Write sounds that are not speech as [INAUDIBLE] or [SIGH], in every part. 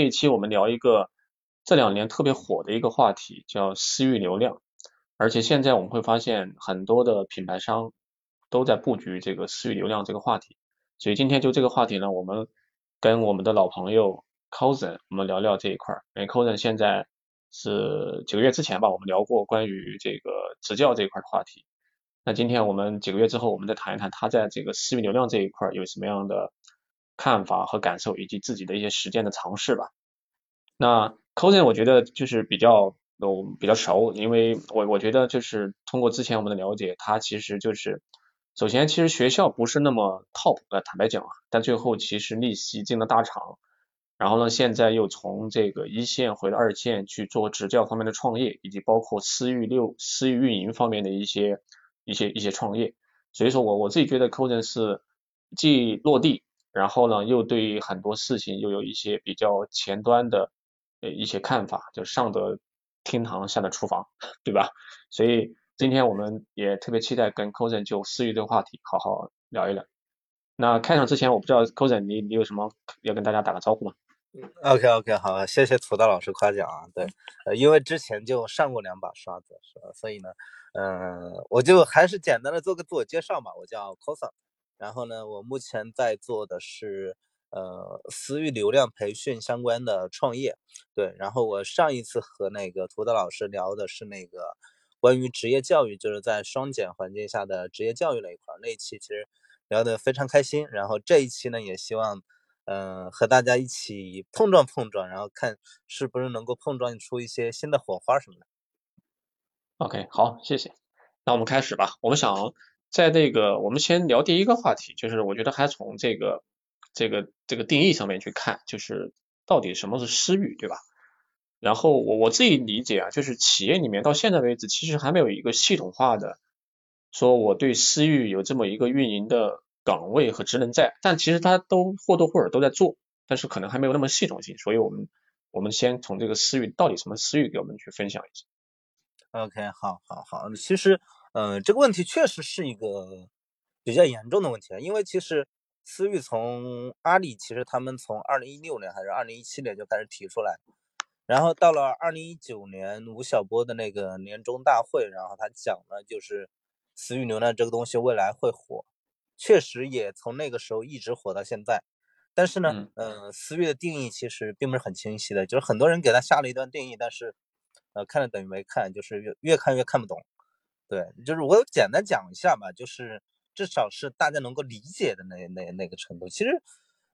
这一期我们聊一个这两年特别火的一个话题，叫私域流量。而且现在我们会发现很多的品牌商都在布局这个私域流量这个话题。所以今天就这个话题呢，我们跟我们的老朋友 Cozen 我们聊聊这一块。因为 Cozen 现在是几个月之前吧，我们聊过关于这个职教这一块的话题。那今天我们几个月之后，我们再谈一谈他在这个私域流量这一块有什么样的。看法和感受，以及自己的一些实践的尝试吧。那 Cozen 我觉得就是比较都比较熟，因为我我觉得就是通过之前我们的了解，他其实就是首先其实学校不是那么 top，呃坦白讲啊，但最后其实逆袭进了大厂，然后呢现在又从这个一线回到二线去做执教方面的创业，以及包括私域六私域运营方面的一些一些一些创业。所以说我我自己觉得 Cozen 是既落地。然后呢，又对很多事情又有一些比较前端的呃一些看法，就上得厅堂，下得厨房，[LAUGHS] 对吧？所以今天我们也特别期待跟 Cozen 就私域这个话题好好聊一聊。那开场之前，我不知道 Cozen 你你有什么要跟大家打个招呼吗？OK OK 好，谢谢土豆老师夸奖啊。对，[LAUGHS] 呃，因为之前就上过两把刷子，是吧？所以呢，嗯，我就还是简单的做个自我介绍吧。我叫 Cozen。然后呢，我目前在做的是呃私域流量培训相关的创业，对。然后我上一次和那个涂德老师聊的是那个关于职业教育，就是在双减环境下的职业教育那一块儿，那一期其实聊得非常开心。然后这一期呢，也希望嗯和大家一起碰撞碰撞，然后看是不是能够碰撞出一些新的火花什么的。OK，好，谢谢。那我们开始吧。我们想。在这个，我们先聊第一个话题，就是我觉得还从这个这个这个定义上面去看，就是到底什么是私域，对吧？然后我我自己理解啊，就是企业里面到现在为止，其实还没有一个系统化的说我对私域有这么一个运营的岗位和职能在，但其实它都或多或少都在做，但是可能还没有那么系统性，所以我们我们先从这个私域到底什么私域给我们去分享一下。OK，好，好，好，其实。嗯，这个问题确实是一个比较严重的问题啊，因为其实思域从阿里，其实他们从二零一六年还是二零一七年就开始提出来，然后到了二零一九年吴晓波的那个年终大会，然后他讲了就是私域流量这个东西未来会火，确实也从那个时候一直火到现在，但是呢，嗯，思域的定义其实并不是很清晰的，就是很多人给他下了一段定义，但是呃看了等于没看，就是越越看越看不懂。对，就是我简单讲一下吧，就是至少是大家能够理解的那那那个程度。其实，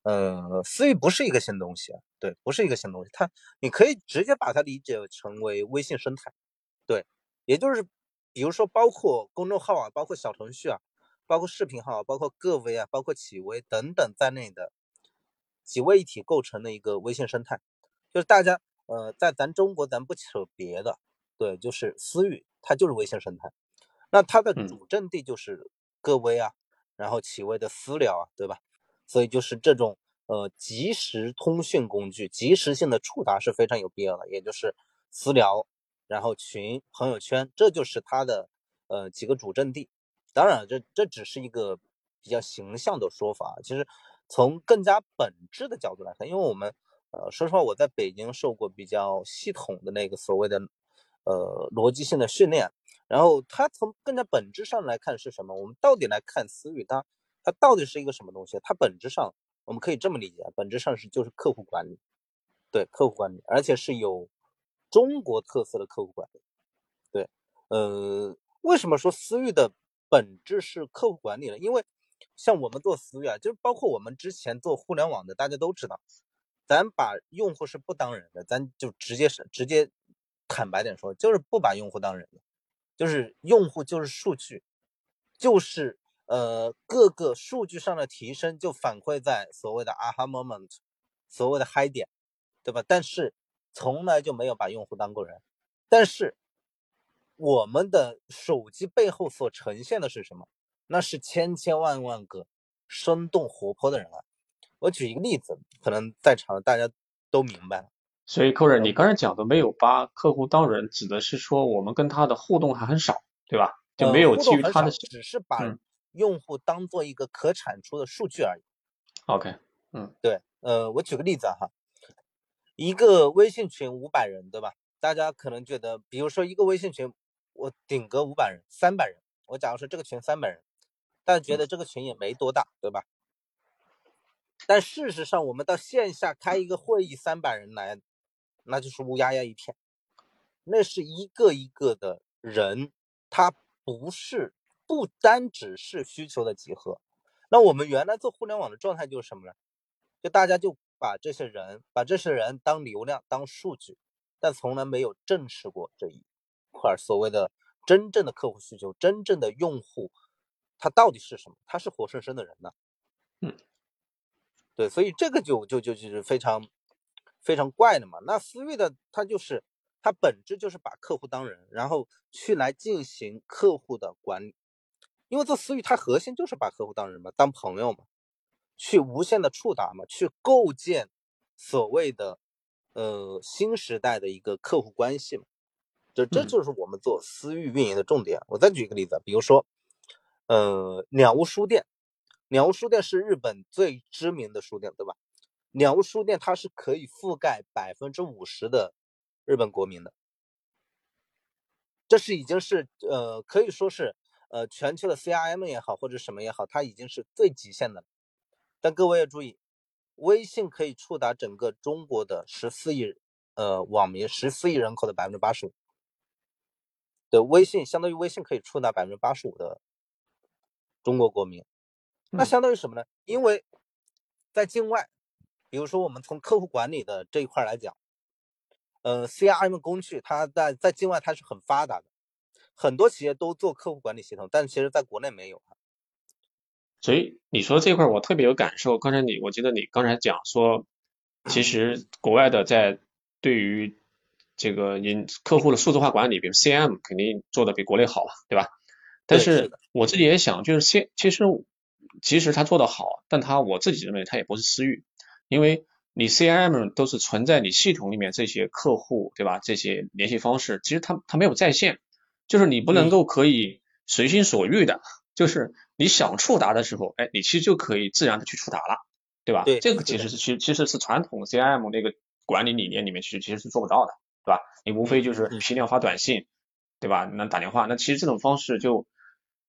呃，私域不是一个新东西，对，不是一个新东西。它你可以直接把它理解成为微信生态，对，也就是比如说包括公众号啊，包括小程序啊，包括视频号，包括个微啊，包括企微等等在内的几位一体构成的一个微信生态。就是大家呃，在咱中国咱不扯别的，对，就是私域，它就是微信生态。那它的主阵地就是各微啊，然后企微的私聊啊，对吧？所以就是这种呃即时通讯工具，即时性的触达是非常有必要的，也就是私聊，然后群、朋友圈，这就是它的呃几个主阵地。当然，这这只是一个比较形象的说法，其实从更加本质的角度来看，因为我们呃说实话，我在北京受过比较系统的那个所谓的呃逻辑性的训练。然后它从更加本质上来看是什么？我们到底来看私域，它它到底是一个什么东西？它本质上我们可以这么理解，本质上是就是客户管理，对客户管理，而且是有中国特色的客户管理。对，呃，为什么说私域的本质是客户管理呢？因为像我们做私域啊，就是包括我们之前做互联网的，大家都知道，咱把用户是不当人的，咱就直接是直接坦白点说，就是不把用户当人的。就是用户就是数据，就是呃各个数据上的提升就反馈在所谓的 aha moment，所谓的嗨点，对吧？但是从来就没有把用户当过人。但是我们的手机背后所呈现的是什么？那是千千万万个生动活泼的人啊！我举一个例子，可能在场的大家都明白了。所以，客人，你刚才讲的没有把客户当人，指的是说我们跟他的互动还很少，对吧？就没有基于他的，只是把用户当做一个可产出的数据而已。OK，嗯，对，呃，我举个例子哈，一个微信群五百人，对吧？大家可能觉得，比如说一个微信群，我顶个五百人、三百人，我假如说这个群三百人，大家觉得这个群也没多大，对吧？但事实上，我们到线下开一个会议，三百人来，那就是乌压压一片。那是一个一个的人，他不是不单只是需求的集合。那我们原来做互联网的状态就是什么呢？就大家就把这些人，把这些人当流量、当数据，但从来没有正视过这一块所谓的真正的客户需求、真正的用户，他到底是什么？他是活生生的人呢？嗯。对，所以这个就就就就是非常非常怪的嘛。那私域的它就是它本质就是把客户当人，然后去来进行客户的管理。因为做私域，它核心就是把客户当人嘛，当朋友嘛，去无限的触达嘛，去构建所谓的呃新时代的一个客户关系嘛。这这就是我们做私域运营的重点。我再举一个例子，比如说呃鸟屋书店。鸟屋书店是日本最知名的书店，对吧？鸟屋书店它是可以覆盖百分之五十的日本国民的，这是已经是呃可以说是呃全球的 CRM 也好或者什么也好，它已经是最极限的。但各位要注意，微信可以触达整个中国的十四亿呃网民，十四亿人口的百分之八十五。对，微信相当于微信可以触达百分之八十五的中国国民。那相当于什么呢？因为在境外，比如说我们从客户管理的这一块来讲，呃，CRM 工具它在在境外它是很发达的，很多企业都做客户管理系统，但其实在国内没有。所以你说这块我特别有感受。刚才你我记得你刚才讲说，其实国外的在对于这个引客户的数字化管理，比如 CRM 肯定做的比国内好，对吧？但是我自己也想，就是先其实。其实他做的好，但他我自己认为他也不是私域，因为你 CRM 都是存在你系统里面这些客户，对吧？这些联系方式，其实他他没有在线，就是你不能够可以随心所欲的，就是你想触达的时候，哎，你其实就可以自然的去触达了，对吧？对，这个其实是其其实是传统 CRM 那个管理理念里面其实其实是做不到的，对吧？你无非就是批量发短信，对吧？那打电话，那其实这种方式就。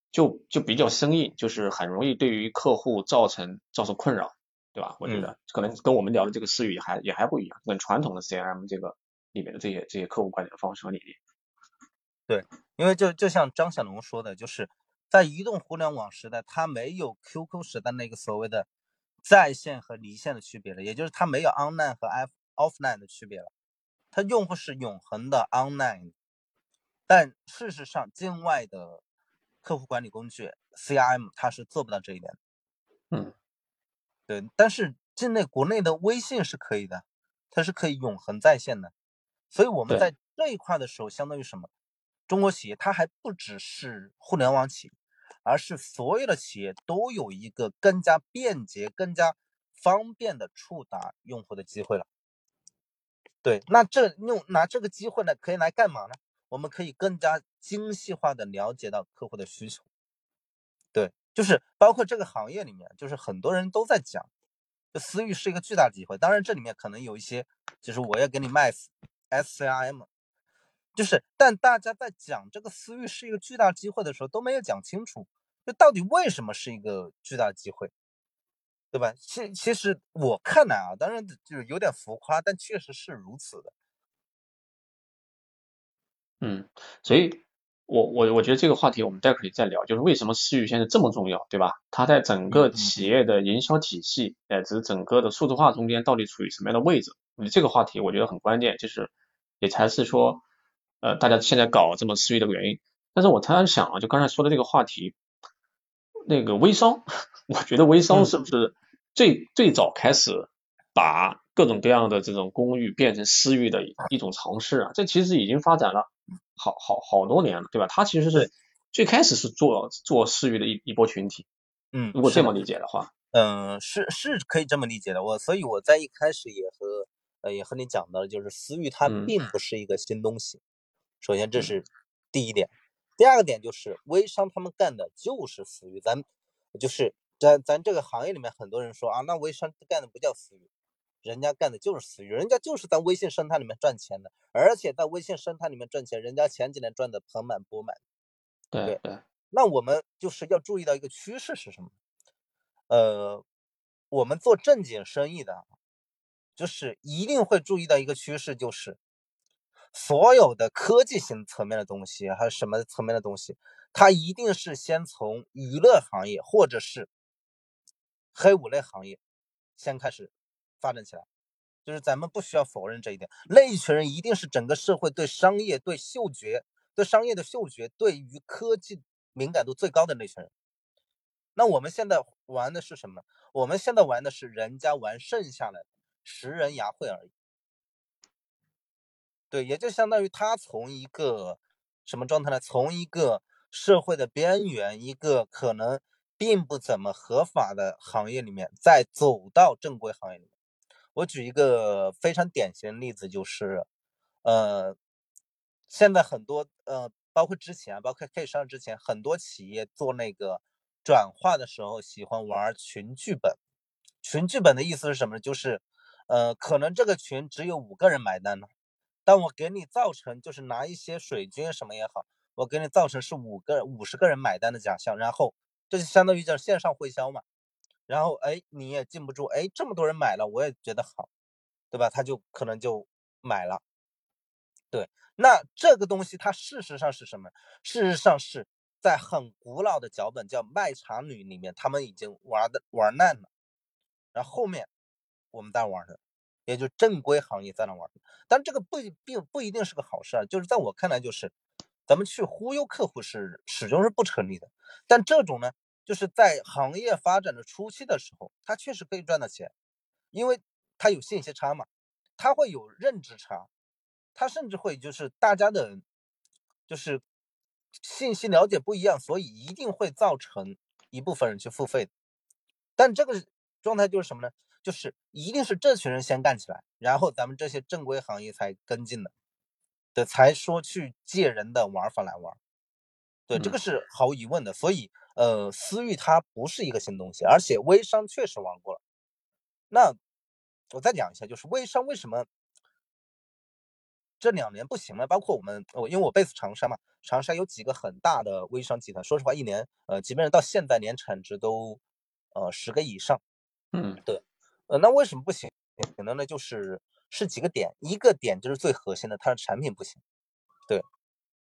就就比较生硬，就是很容易对于客户造成造成困扰，对吧？我觉得可能跟我们聊的这个私域还也还不一样，跟传统的 CRM 这个里面的这些这些客户管理的方式和理念。对，因为就就像张小龙说的，就是在移动互联网时代，它没有 QQ 时代那个所谓的在线和离线的区别了，也就是它没有 online 和 off offline 的区别了，它用户是永恒的 online。但事实上，境外的客户管理工具 CRM 它是做不到这一点的，嗯，对，但是境内国内的微信是可以的，它是可以永恒在线的，所以我们在这一块的时候，相当于什么？中国企业它还不只是互联网企业，而是所有的企业都有一个更加便捷、更加方便的触达用户的机会了。对，那这用拿这个机会呢，可以来干嘛呢？我们可以更加精细化的了解到客户的需求，对，就是包括这个行业里面，就是很多人都在讲，这私域是一个巨大的机会。当然，这里面可能有一些，就是我要给你卖 SCRM，就是但大家在讲这个私域是一个巨大机会的时候，都没有讲清楚，就到底为什么是一个巨大机会，对吧？其其实我看来啊，当然就是有点浮夸，但确实是如此的。嗯，所以，我我我觉得这个话题我们待会可以再聊，就是为什么私域现在这么重要，对吧？它在整个企业的营销体系，乃至整个的数字化中间到底处于什么样的位置？这个话题我觉得很关键，就是也才是说，呃，大家现在搞这么私域的原因。但是我突然想啊，就刚才说的这个话题，那个微商，[LAUGHS] 我觉得微商是不是最最早开始把各种各样的这种公寓变成私域的一种尝试啊？这其实已经发展了。好好好多年了，对吧？他其实是 [LAUGHS] 最开始是做做私域的一一波群体，嗯，如果这么理解的话，嗯，是是可以这么理解的。我所以我在一开始也和呃也和你讲到了，就是私域它并不是一个新东西。首先这是第一点，第二个点就是微商他们干的就是私域，咱就是咱咱这个行业里面很多人说啊，那微商干的不叫私域，人家干的就是私域，人家就是在微信生态里面赚钱的，而且在微信生态里面赚钱，人家前几年赚的盆满钵满。对对。那我们就是要注意到一个趋势是什么？呃，我们做正经生意的，就是一定会注意到一个趋势，就是所有的科技型层面的东西，还是什么层面的东西，它一定是先从娱乐行业或者是黑五类行业先开始发展起来。就是咱们不需要否认这一点，那一群人一定是整个社会对商业、对嗅觉、对商业的嗅觉、对于科技。敏感度最高的那群人，那我们现在玩的是什么？我们现在玩的是人家玩剩下的食人牙慧而已。对，也就相当于他从一个什么状态呢？从一个社会的边缘，一个可能并不怎么合法的行业里面，再走到正规行业里面。我举一个非常典型的例子，就是，呃，现在很多呃。包括之前，包括可以上之前，很多企业做那个转化的时候，喜欢玩群剧本。群剧本的意思是什么呢？就是，呃，可能这个群只有五个人买单呢，但我给你造成，就是拿一些水军什么也好，我给你造成是五个五十个人买单的假象，然后这就相当于叫线上会销嘛。然后，哎，你也禁不住，哎，这么多人买了，我也觉得好，对吧？他就可能就买了。对，那这个东西它事实上是什么？事实上是在很古老的脚本叫《卖茶女》里面，他们已经玩的玩烂了。然后后面我们再玩的，也就正规行业在那玩。但这个不并不一定是个好事啊。就是在我看来，就是咱们去忽悠客户是始终是不成立的。但这种呢，就是在行业发展的初期的时候，他确实可以赚到钱，因为他有信息差嘛，他会有认知差。他甚至会就是大家的，就是信息了解不一样，所以一定会造成一部分人去付费。但这个状态就是什么呢？就是一定是这群人先干起来，然后咱们这些正规行业才跟进的，对，才说去借人的玩法来玩。对，这个是毫无疑问的。所以，呃，私域它不是一个新东西，而且微商确实玩过了。那我再讲一下，就是微商为什么？这两年不行了，包括我们，我因为我 base 长沙嘛，长沙有几个很大的微商集团，说实话，一年，呃，基本上到现在年产值都，呃，十个以上。嗯，对，呃，那为什么不行？可能呢，就是是几个点，一个点就是最核心的，它的产品不行。对，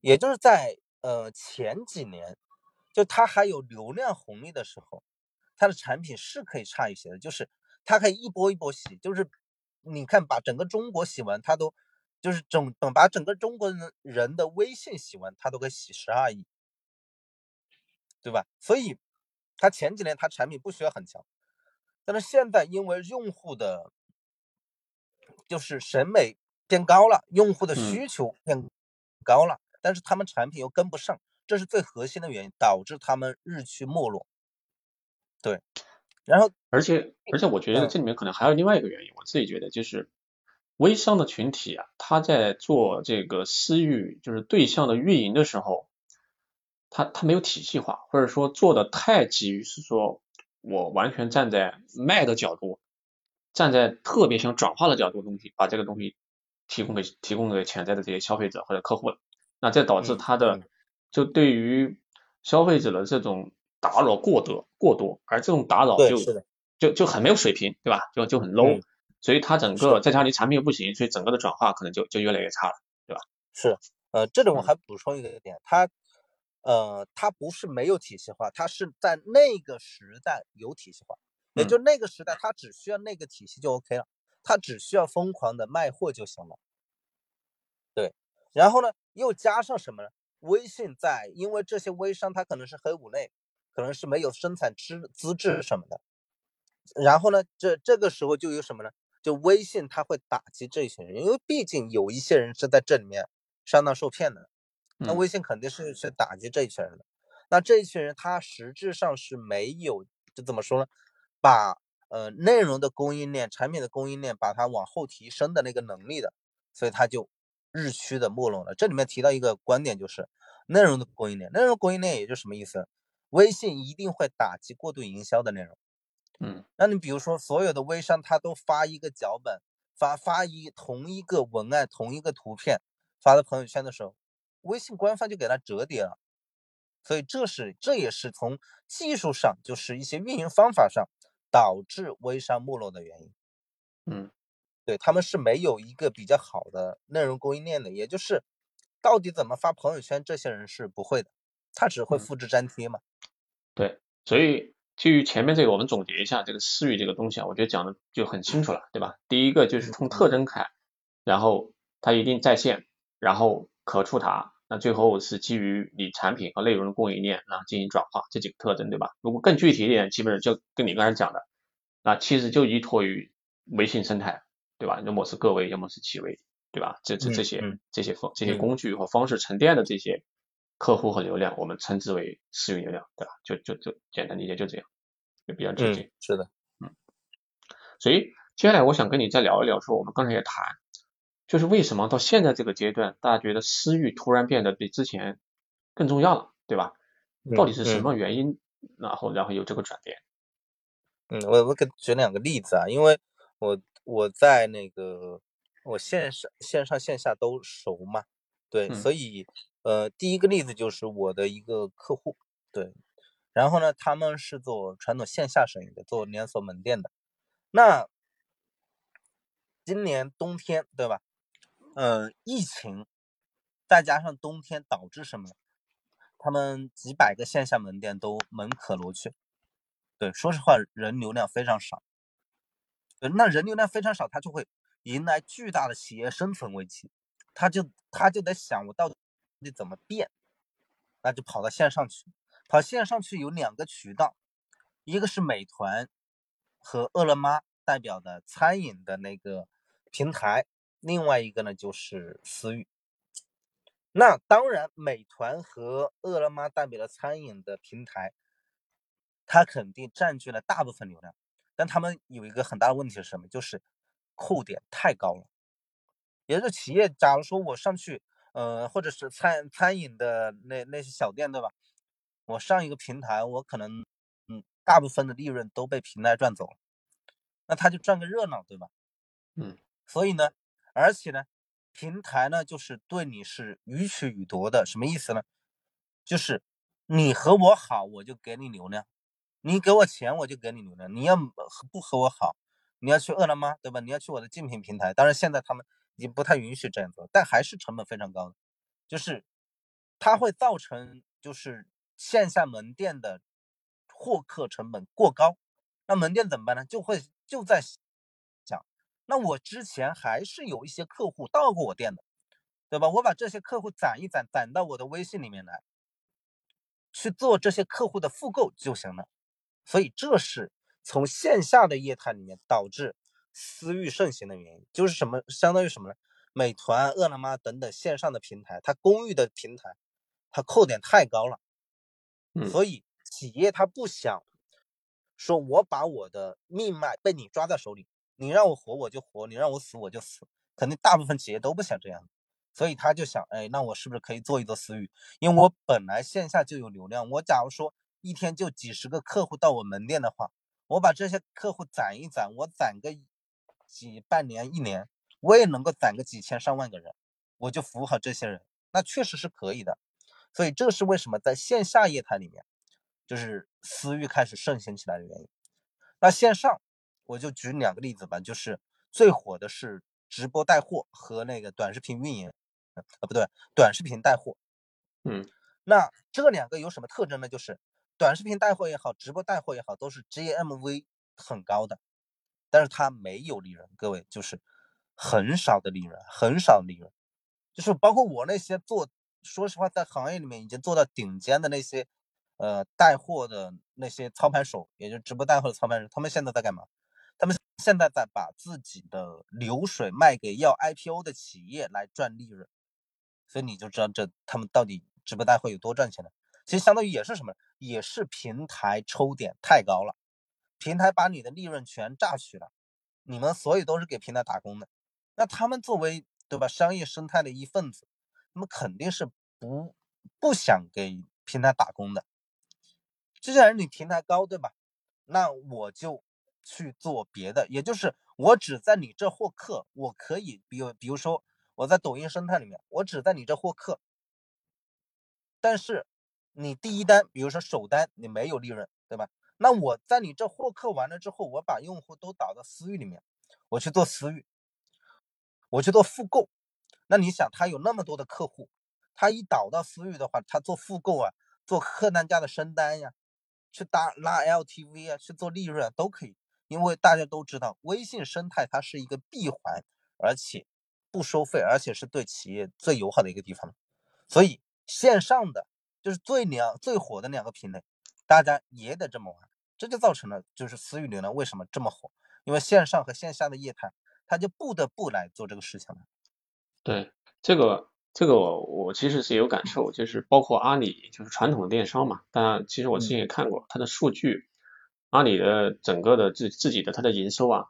也就是在呃前几年，就它还有流量红利的时候，它的产品是可以差一些的，就是它可以一波一波洗，就是你看把整个中国洗完，它都。就是整等把整个中国人人的微信洗完，它都可以洗十二亿，对吧？所以，它前几年它产品不需要很强，但是现在因为用户的，就是审美变高了，用户的需求变高了，但是他们产品又跟不上，这是最核心的原因，导致他们日趋没落。对，然后而且而且我觉得这里面可能还有另外一个原因，我自己觉得就是。微商的群体啊，他在做这个私域就是对象的运营的时候，他他没有体系化，或者说做的太急于是说，我完全站在卖的角度，站在特别想转化的角度东西，把这个东西提供给提供给潜在的这些消费者或者客户了，那这导致他的就对于消费者的这种打扰过多过多，而这种打扰就就就很没有水平，对吧？就就很 low。所以它整个再加上你产品又不行，所以整个的转化可能就就越来越差了，对吧？是，呃，这里我还补充一个点，它，呃，它不是没有体系化，它是在那个时代有体系化，也就那个时代它只需要那个体系就 OK 了，它只需要疯狂的卖货就行了。对，然后呢，又加上什么呢？微信在，因为这些微商他可能是黑五类，可能是没有生产资资质什么的，然后呢，这这个时候就有什么呢？就微信，它会打击这一群人，因为毕竟有一些人是在这里面上当受骗的，那微信肯定是去打击这一群人的。那这一群人，他实质上是没有，就怎么说呢？把呃内容的供应链、产品的供应链，把它往后提升的那个能力的，所以他就日趋的没落了。这里面提到一个观点，就是内容的供应链。内容供应链也就什么意思？微信一定会打击过度营销的内容。嗯，那你比如说所有的微商，他都发一个脚本，发发一同一个文案、同一个图片发到朋友圈的时候，微信官方就给他折叠了。所以这是这也是从技术上，就是一些运营方法上导致微商没落的原因。嗯，对他们是没有一个比较好的内容供应链的，也就是到底怎么发朋友圈，这些人是不会的，他只会复制粘贴嘛。对，所以基于前面这个，我们总结一下这个私域这个东西啊，我觉得讲的就很清楚了，对吧？第一个就是从特征看，然后它一定在线，然后可触达。那最后是基于你产品和内容的供应链，然后进行转化，这几个特征，对吧？如果更具体一点，基本上就跟你刚才讲的，那其实就依托于微信生态，对吧？要么是个位，要么是企微，对吧？这这这些这些方这些工具和方式沉淀的这些客户和流量，我们称之为私域流量，对吧？就就就简单理解就这样，就比较直接。是的，嗯。所以接下来我想跟你再聊一聊，说我们刚才也谈。就是为什么到现在这个阶段，大家觉得私域突然变得比之前更重要了，对吧？到底是什么原因？然后然后有这个转变？嗯，我我给举两个例子啊，因为我我在那个我线上线上线下都熟嘛，对，所以呃第一个例子就是我的一个客户，对，然后呢他们是做传统线下生意的，做连锁门店的，那今年冬天对吧？呃，疫情再加上冬天导致什么？他们几百个线下门店都门可罗雀。对，说实话，人流量非常少。那人流量非常少，他就会迎来巨大的企业生存危机。他就他就得想，我到底怎么变？那就跑到线上去。跑线上去有两个渠道，一个是美团和饿了么代表的餐饮的那个平台。另外一个呢，就是私域。那当然，美团和饿了么代表的餐饮的平台，它肯定占据了大部分流量。但他们有一个很大的问题是什么？就是扣点太高了。也就是企业，假如说我上去，呃，或者是餐餐饮的那那些小店，对吧？我上一个平台，我可能，嗯，大部分的利润都被平台赚走了。那他就赚个热闹，对吧？嗯。所以呢？而且呢，平台呢就是对你是予取予夺的，什么意思呢？就是你和我好，我就给你流量；你给我钱，我就给你流量。你要不和我好，你要去饿了么，对吧？你要去我的竞品平台。当然，现在他们已经不太允许这样做，但还是成本非常高的，就是它会造成就是线下门店的获客成本过高。那门店怎么办呢？就会就在想。那我之前还是有一些客户到过我店的，对吧？我把这些客户攒一攒，攒到我的微信里面来，去做这些客户的复购就行了。所以这是从线下的业态里面导致私域盛行的原因，就是什么？相当于什么呢？美团、饿了么等等线上的平台，它公域的平台，它扣点太高了，所以企业它不想说我把我的命脉被你抓在手里。你让我活我就活，你让我死我就死，肯定大部分企业都不想这样，所以他就想，哎，那我是不是可以做一做私域？因为我本来线下就有流量，我假如说一天就几十个客户到我门店的话，我把这些客户攒一攒，我攒个几半年一年，我也能够攒个几千上万个人，我就服务好这些人，那确实是可以的。所以这是为什么在线下业态里面，就是私域开始盛行起来的原因。那线上。我就举两个例子吧，就是最火的是直播带货和那个短视频运营，啊不对，短视频带货。嗯，那这两个有什么特征呢？就是短视频带货也好，直播带货也好，都是 GMV 很高的，但是它没有利润，各位就是很少的利润，很少利润。就是包括我那些做，说实话，在行业里面已经做到顶尖的那些，呃，带货的那些操盘手，也就直播带货的操盘手，他们现在在干嘛？他们现在在把自己的流水卖给要 IPO 的企业来赚利润，所以你就知道这他们到底直播带货有多赚钱了。其实相当于也是什么，也是平台抽点太高了，平台把你的利润全榨取了，你们所有都是给平台打工的。那他们作为对吧商业生态的一份子，那么肯定是不不想给平台打工的。既然你平台高对吧，那我就。去做别的，也就是我只在你这获客，我可以，比如比如说我在抖音生态里面，我只在你这获客，但是你第一单，比如说首单你没有利润，对吧？那我在你这获客完了之后，我把用户都导到私域里面，我去做私域，我去做复购，那你想他有那么多的客户，他一导到私域的话，他做复购啊，做客单价的升单呀。去搭拉 LTV 啊，去做利润啊都可以，因为大家都知道微信生态它是一个闭环，而且不收费，而且是对企业最友好的一个地方。所以线上的就是最两最火的两个品类，大家也得这么玩，这就造成了就是私域流量为什么这么火？因为线上和线下的业态，他就不得不来做这个事情了。对这个。这个我我其实是有感受，就是包括阿里，就是传统的电商嘛。但其实我之前也看过它的数据，阿里的整个的自自己的它的营收啊，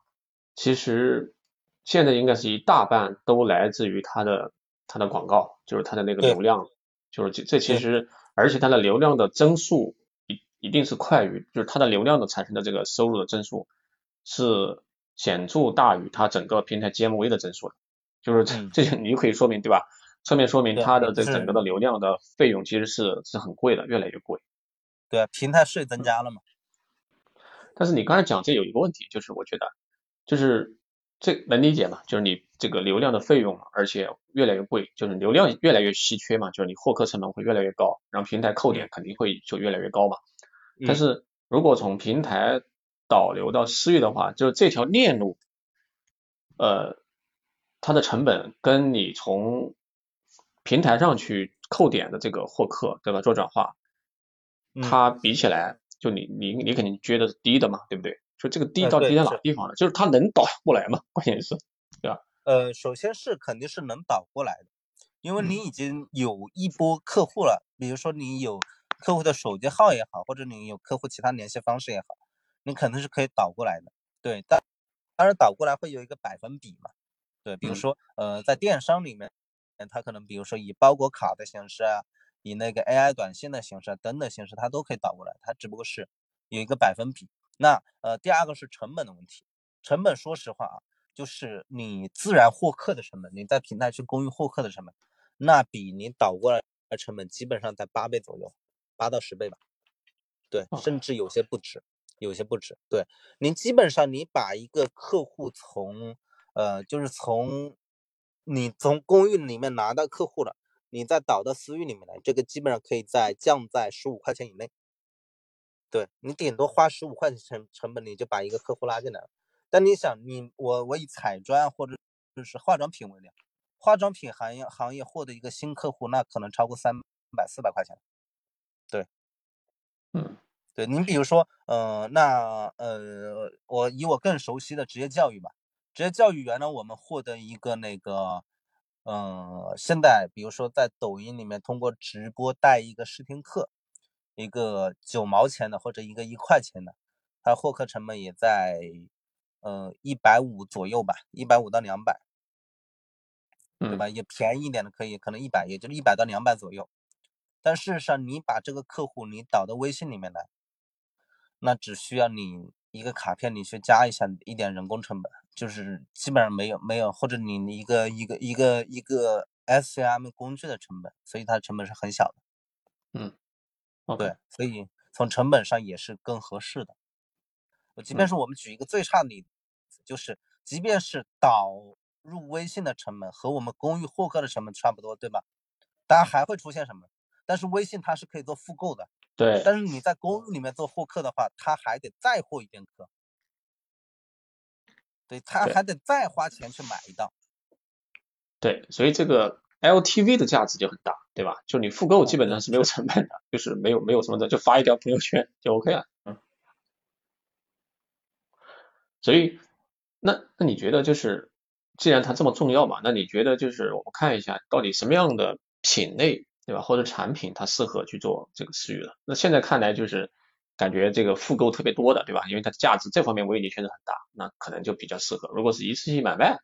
其实现在应该是一大半都来自于它的它的广告，就是它的那个流量，就是这这其实而且它的流量的增速一一定是快于，就是它的流量的产生的这个收入的增速是显著大于它整个平台 GMV 的增速的，就是这这你就可以说明对吧？侧面说明它的这整个的流量的费用其实是是很贵的，越来越贵。对，平台税增加了嘛？但是你刚才讲这有一个问题，就是我觉得，就是这能理解嘛？就是你这个流量的费用，而且越来越贵，就是流量越来越稀缺嘛，就是你获客成本会越来越高，然后平台扣点肯定会就越来越高嘛。但是如果从平台导流到私域的话，就是这条链路，呃，它的成本跟你从平台上去扣点的这个获客，对吧？做转化，它比起来，就你你你肯定觉得是低的嘛，对不对？说这个低到低在哪地方了？就是它能导过来吗？关键是，对吧？呃，首先是肯定是能导过来的，因为你已经有一波客户了，比如说你有客户的手机号也好，或者你有客户其他联系方式也好，你肯定是可以导过来的。对，但当然导过来会有一个百分比嘛，对，比如说呃，在电商里面。它可能比如说以包裹卡的形式啊，以那个 AI 短信的形式啊等等形式，它都可以导过来。它只不过是有一个百分比。那呃，第二个是成本的问题。成本说实话啊，就是你自然获客的成本，你在平台去公域获客的成本，那比你导过来的成本基本上在八倍左右，八到十倍吧。对，甚至有些不止，有些不止。对，你基本上你把一个客户从呃，就是从你从公寓里面拿到客户了，你再导到私域里面来，这个基本上可以在降在十五块钱以内。对你顶多花十五块钱成成本，你就把一个客户拉进来了。但你想，你我我以彩妆或者就是化妆品为例，化妆品行业行业获得一个新客户，那可能超过三百四百块钱。对，嗯，对，您比如说，呃，那呃，我以我更熟悉的职业教育吧。职业教育原来，我们获得一个那个，呃，现在比如说在抖音里面通过直播带一个视听课，一个九毛钱的或者一个一块钱的，它获客成本也在，呃，一百五左右吧，一百五到两百，对吧？也便宜一点的可以，可能一百，也就是一百到两百左右。但事实上，你把这个客户你导到微信里面来，那只需要你一个卡片，你去加一下一点人工成本。就是基本上没有没有，或者你一个一个一个一个 SCM 工具的成本，所以它成本是很小的。嗯，对，所以从成本上也是更合适的。即便是我们举一个最差的例子，就是即便是导入微信的成本和我们公寓获客的成本差不多，对吧？当然还会出现什么？但是微信它是可以做复购的。对。但是你在公寓里面做获客的话，它还得再获一遍客。对他还得再花钱去买一道，对，所以这个 LTV 的价值就很大，对吧？就你复购基本上是没有成本的，就是没有没有什么的，就发一条朋友圈就 OK 了，嗯。所以那那你觉得就是，既然它这么重要嘛，那你觉得就是我们看一下到底什么样的品类，对吧？或者产品它适合去做这个私域的？那现在看来就是。感觉这个复购特别多的，对吧？因为它价值这方面威力确实很大，那可能就比较适合。如果是一次性买卖，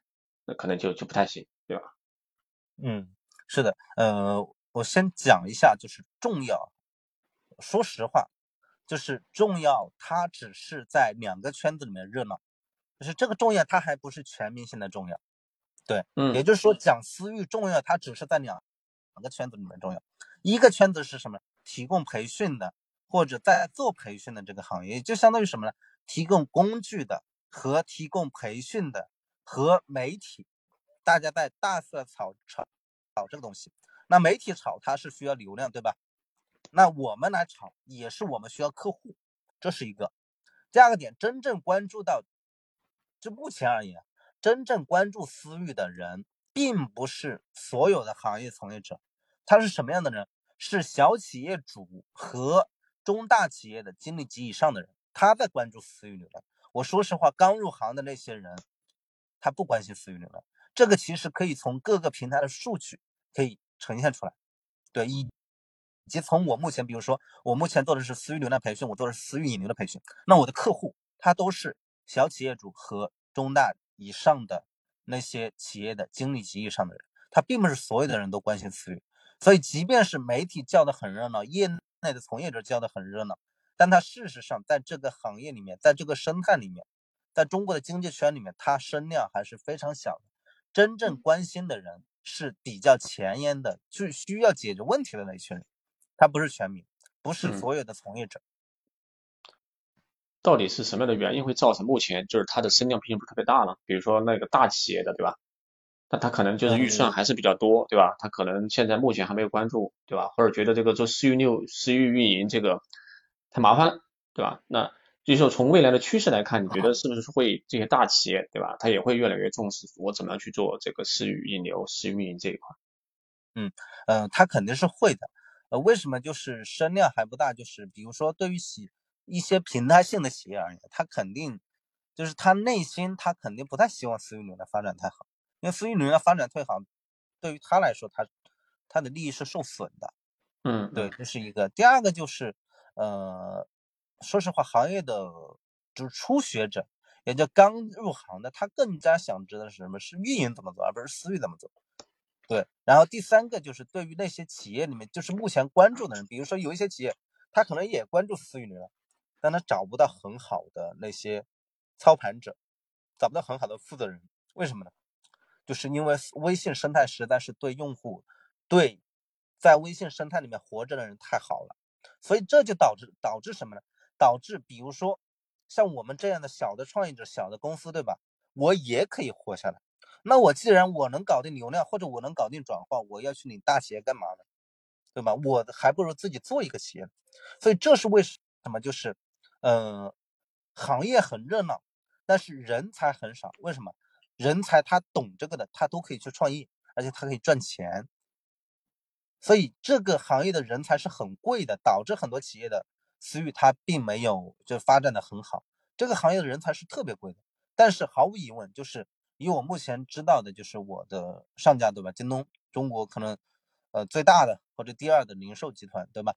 那可能就就不太行，对吧？嗯，是的，呃，我先讲一下，就是重要。说实话，就是重要，它只是在两个圈子里面热闹，就是这个重要，它还不是全民性的重要。对，嗯，也就是说讲私域重要，它只是在两两个圈子里面重要。一个圈子是什么？提供培训的或者在做培训的这个行业，就相当于什么呢？提供工具的和提供培训的和媒体，大家在大肆炒炒炒这个东西。那媒体炒它是需要流量，对吧？那我们来炒也是我们需要客户，这是一个。第二个点，真正关注到，就目前而言，真正关注私域的人，并不是所有的行业从业者，他是什么样的人？是小企业主和中大企业的经理级以上的人，他在关注私域流量。我说实话，刚入行的那些人，他不关心私域流量。这个其实可以从各个平台的数据可以呈现出来，对一。以及从我目前，比如说我目前做的是私域流量培训，我做的是私域引流的培训，那我的客户他都是小企业主和中大以上的那些企业的经理级以上的人，他并不是所有的人都关心私域，所以即便是媒体叫的很热闹，业内的从业者叫的很热闹，但他事实上在这个行业里面，在这个生态里面，在中国的经济圈里面，它声量还是非常小的，真正关心的人是比较前沿的，就需要解决问题的那一群人。他不是全民，不是所有的从业者。到底是什么样的原因会造成目前就是它的声量并不是特别大呢？比如说那个大企业的，对吧？那他可能就是预算还是比较多，对吧？他可能现在目前还没有关注，对吧？或者觉得这个做私域六私域运营这个太麻烦了，对吧？那就是说从未来的趋势来看，你觉得是不是会这些大企业，对吧？他也会越来越重视我怎么样去做这个私域引流、私域运营这一块？嗯嗯，他肯定是会的。呃，为什么就是声量还不大？就是比如说，对于企一些平台性的企业而言，他肯定就是他内心他肯定不太希望私域流量发展太好，因为私域流量发展太好，对于他来说，他他的利益是受损的。嗯，对，这是一个。第二个就是，呃，说实话，行业的就是初学者，也就刚入行的，他更加想知道是什么是运营怎么做，而不是私域怎么做。对，然后第三个就是对于那些企业里面，就是目前关注的人，比如说有一些企业，他可能也关注私域流量，但他找不到很好的那些操盘者，找不到很好的负责人，为什么呢？就是因为微信生态实在是对用户，对在微信生态里面活着的人太好了，所以这就导致导致什么呢？导致比如说像我们这样的小的创业者、小的公司，对吧？我也可以活下来。那我既然我能搞定流量，或者我能搞定转化，我要去领大企业干嘛呢？对吧？我还不如自己做一个企业。所以这是为什么？就是，嗯，行业很热闹，但是人才很少。为什么？人才他懂这个的，他都可以去创业，而且他可以赚钱。所以这个行业的人才是很贵的，导致很多企业的私域它并没有就发展的很好。这个行业的人才是特别贵的，但是毫无疑问就是。以我目前知道的，就是我的上家，对吧？京东，中国可能呃最大的或者第二的零售集团，对吧？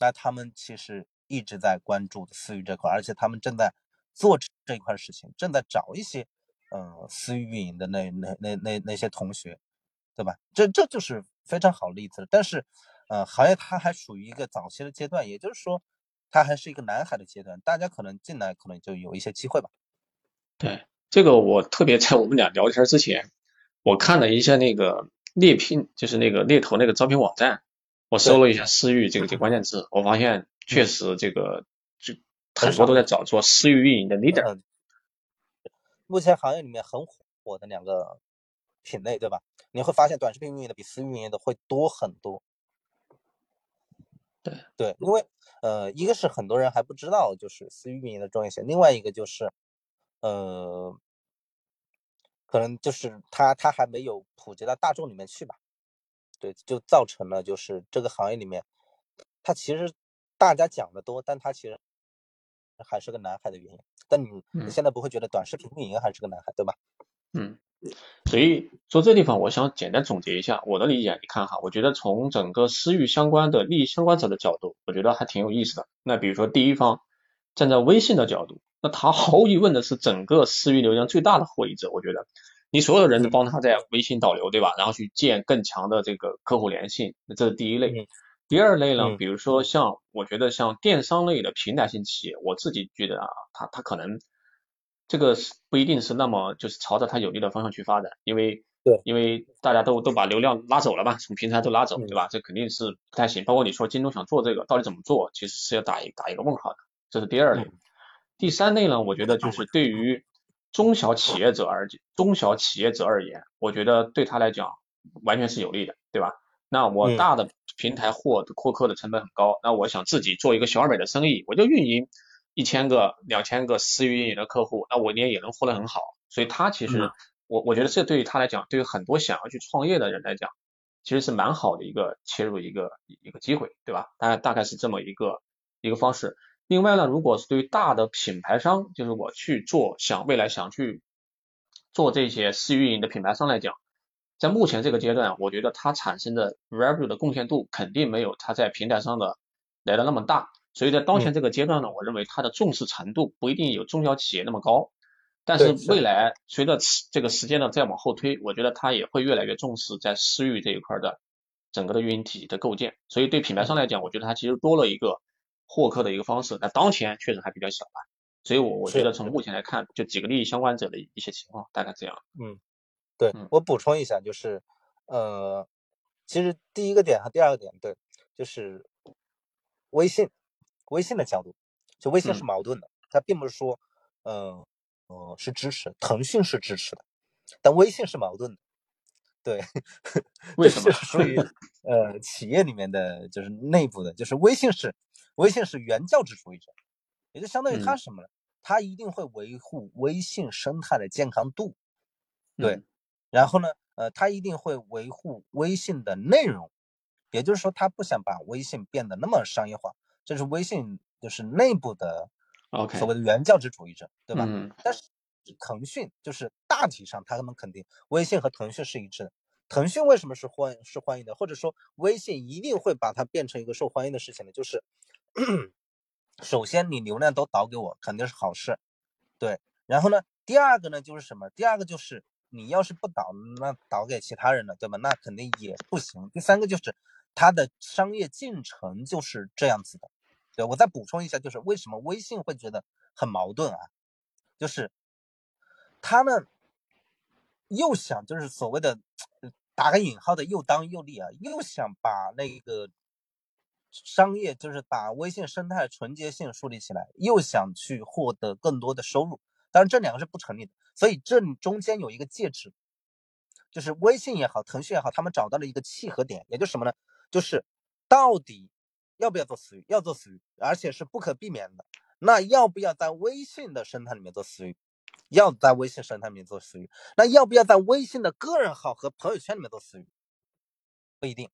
那他们其实一直在关注私域这块，而且他们正在做这一块事情，正在找一些嗯私域运营的那那那那那些同学，对吧？这这就是非常好的例子了。但是呃行业它还属于一个早期的阶段，也就是说它还是一个蓝海的阶段，大家可能进来可能就有一些机会吧。对。这个我特别在我们俩聊天之前，我看了一下那个猎聘，就是那个猎头那个招聘网站，我搜了一下私域这个这关键字，我发现确实这个就很多都在找做私域运营的 leader。目前行业里面很火的两个品类，对吧？你会发现短视频运营的比私域运营的会多很多。对对，因为呃，一个是很多人还不知道就是私域运营的重要性，另外一个就是。呃，可能就是它它还没有普及到大众里面去吧，对，就造成了就是这个行业里面，它其实大家讲的多，但它其实还是个蓝海的原因。但你你现在不会觉得短视频运营还是个蓝海，对吧？嗯，所以说这地方我想简单总结一下我的理解，你看哈，我觉得从整个私域相关的利益相关者的角度，我觉得还挺有意思的。那比如说第一方站在微信的角度。那他毫无疑问的是整个私域流量最大的获益者，我觉得你所有的人都帮他在微信导流，对吧？然后去建更强的这个客户联系，那这是第一类。第二类呢，嗯比如说像我觉得像电商类的平台型企业，我自己觉得啊，它它可能这个是不一定是那么就是朝着它有利的方向去发展，因为对因为大家都都把流量拉走了嘛，从平台都拉走，嗯对吧？这肯定是不太行。包括你说京东想做这个，到底怎么做，其实是要打一打一个问号的。这是第二类。嗯第三类呢，我觉得就是对于中小企业者而中小企业者而言，我觉得对他来讲完全是有利的，对吧？那我嗯大的平台获获客的成本很高，那我想自己做一个小而美的生意，我就运营一千个、两千个私域运营的客户，那我一年也能活得很好。所以他其实嗯我我觉得这对于他来讲，对于很多想要去创业的人来讲，其实是蛮好的一个切入一个一个机会，对吧？大概大概是这么一个一个方式。另外呢，如果是对于大的品牌商，就是我去做想未来想去做这些私域运营的品牌商来讲，在目前这个阶段，我觉得它产生的 revenue 的贡献度肯定没有它在平台上的来的那么大。所以在当前这个阶段呢，我认为它的重视程度不一定有中小企业那么高。但是未来随着这个时间呢再往后推，我觉得它也会越来越重视在私域这一块的整个的运营体系的构建。所以对品牌商来讲，我觉得它其实多了一个获客的一个方式。那当前确实还比较小吧。所以我我觉得从目前来看，就几个利益相关者的一些情况，大概这样。嗯，对嗯我补充一下，就是呃，其实第一个点和第二个点，对，就是微信，微信的角度，就微信是嗯。矛盾的，它并不是说，呃呃是支持，腾讯是支持的，但微信是矛盾的，对，[LAUGHS] 为什么？这是属于呃企业里面的就是内部的，就是微信是微信是原教旨主义者，也就相当于它嗯。是什么呢？它一定会维护微信生态的健康度，对嗯。然后呢，呃，它一定会维护微信的内容，也就是说，他不想把微信变得那么商业化，这是微信就是内部的所谓的原教旨主义者，对吧？嗯但是腾讯就是大体上他们肯定微信和腾讯是一致的。腾讯为什么是欢是欢迎的，或者说微信一定会把它变成一个受欢迎的事情呢？就是 [CLEARS THROAT] 首先你流量都导给我，肯定是好事，对。然后呢，第二个呢就是什么？第二个就是你要是不导，那导给其他人了，对吧？那肯定也不行。第三个就是它的商业进程就是这样子的。对我再补充一下，就是为什么微信会觉得很矛盾啊？就是他们又想就是所谓的打个引号的又当又立啊，又想把那个商业就是把微信生态纯洁性树立起来，又想去获得更多的收入，当然这两个是不成立的，所以这中间有一个介质，就是微信也好，腾讯也好，他们找到了一个契合点，也就是什么呢？就是到底要不要做私域？要做私域，而且是不可避免的。那要不要在微信的生态里面做私域？要在微信生态里面做私域。那要不要在微信的个人号和朋友圈里面做私域？不一定。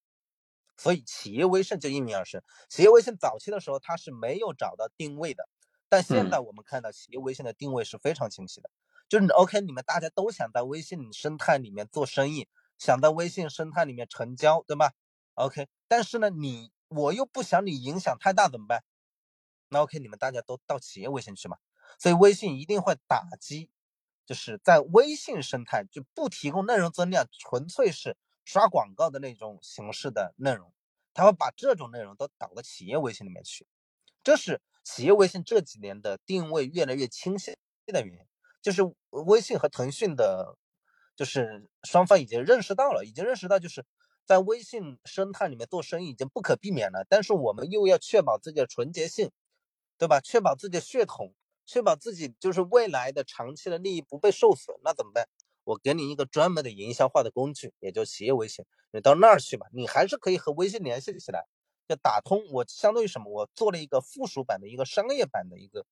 所以企业微信就应运而生。企业微信早期的时候它是没有找到定位的，但现在我们看到企业微信的定位是非常清晰的。就是 OK，你们大家都想在微信生态里面做生意，想在微信生态里面成交，对吧？OK，但是呢，你我又不想你影响太大，怎么办？那 OK，你们大家都到企业微信去嘛。所以微信一定会打击，就是在微信生态就不提供内容增量，纯粹是刷广告的那种形式的内容，他会把这种内容都导到企业微信里面去。这是企业微信这几年的定位越来越清晰的原因，就是微信和腾讯的，就是双方已经认识到了，已经认识到就是在微信生态里面做生意已经不可避免了，但是我们又要确保自己的纯洁性，对吧？确保自己的血统。确保自己就是未来的长期的利益不被受损，那怎么办？我给你一个专门的营销化的工具，也就企业微信，你到那儿去吧，你还是可以和微信联系起来，就打通。我相当于什么？我做了一个附属版的一个商业版的一个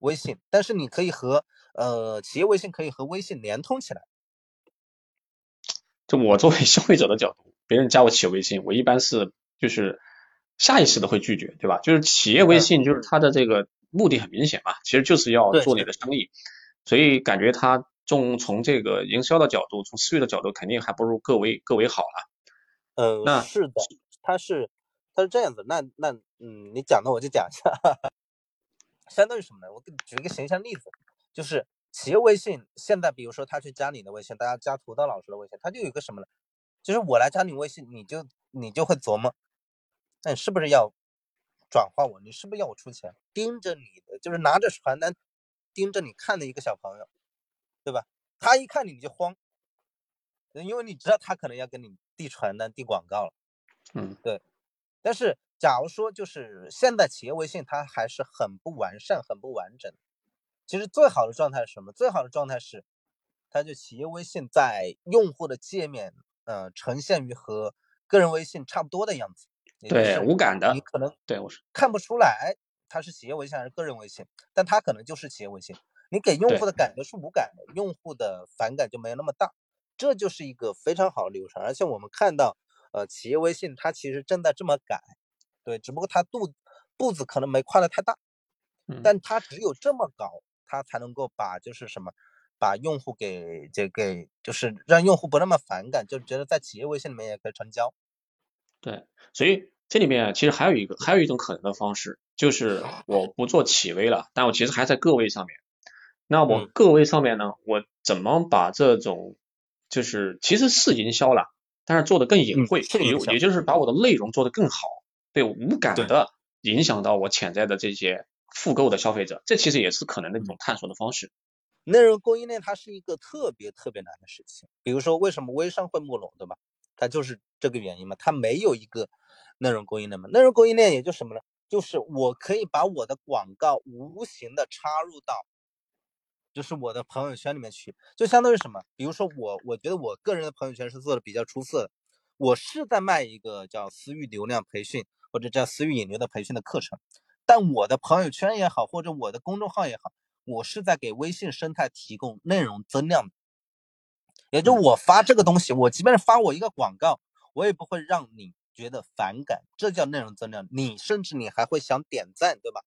微信，但是你可以和呃企业微信可以和微信连通起来。就我作为消费者的角度，别人加我企业微信，我一般是就是下意识的会拒绝，对吧？就是企业微信就是它的这个。目的很明显嘛，其实就是要做你的生意，所以感觉它从从这个营销的角度，从私域的角度，肯定还不如各为各为好了。嗯，那是的，它是它是这样子，那那嗯，你讲的我就讲一下，[LAUGHS] 相当于什么呢？我给你举一个形象例子，就是企业微信现在，比如说他去加你的微信，大家加涂刀老师的微信，他就有一个什么呢？就是我来加你微信，你就你就会琢磨，那你是不是要转化我？你是不是要我出钱？盯着你的，就是拿着传单盯着你看的一个小朋友，对吧？他一看你你就慌，因为你知道他可能要跟你递传单、递广告了。嗯，对。但是假如说就是现在企业微信它还是很不完善、很不完整。其实最好的状态是什么？最好的状态是，它就企业微信在用户的界面，呃，呈现于和个人微信差不多的样子。对，无感的。你可能对我是看不出来它是企业微信还是个人微信，但它可能就是企业微信。你给用户的感觉是无感的，用户的反感就没有那么大。这就是一个非常好的流程。而且我们看到，呃，企业微信它其实正在这么改，对，只不过它步步子可能没跨的太大，但它只有这么搞。它才能够把就是什么，把用户给这给就是让用户不那么反感，就觉得在企业微信里面也可以成交。对，所以这里面其实还有一个还有一种可能的方式，就是我不做企微了，但我其实还在个位上面。那我个位上面呢，我怎么把这种就是其实是营销了，但是做的更隐晦，也也就是把我的内容做得更好，对无感的影响到我潜在的这些。复购的消费者，这其实也是可能的一种探索的方式。内容供应链它是一个特别特别难的事情。比如说，为什么微商会没落，对吧？它就是这个原因嘛。它没有一个内容供应链嘛。内容供应链也就什么呢？就是我可以把我的广告无形的插入到，就是我的朋友圈里面去，就相当于什么？比如说我，我觉得我个人的朋友圈是做的比较出色的。我是在卖一个叫私域流量培训或者叫私域引流的培训的课程。但我的朋友圈也好，或者我的公众号也好，我是在给微信生态提供内容增量的。也就我发这个东西，我即便是发我一个广告，我也不会让你觉得反感，这叫内容增量。你甚至你还会想点赞，对吧？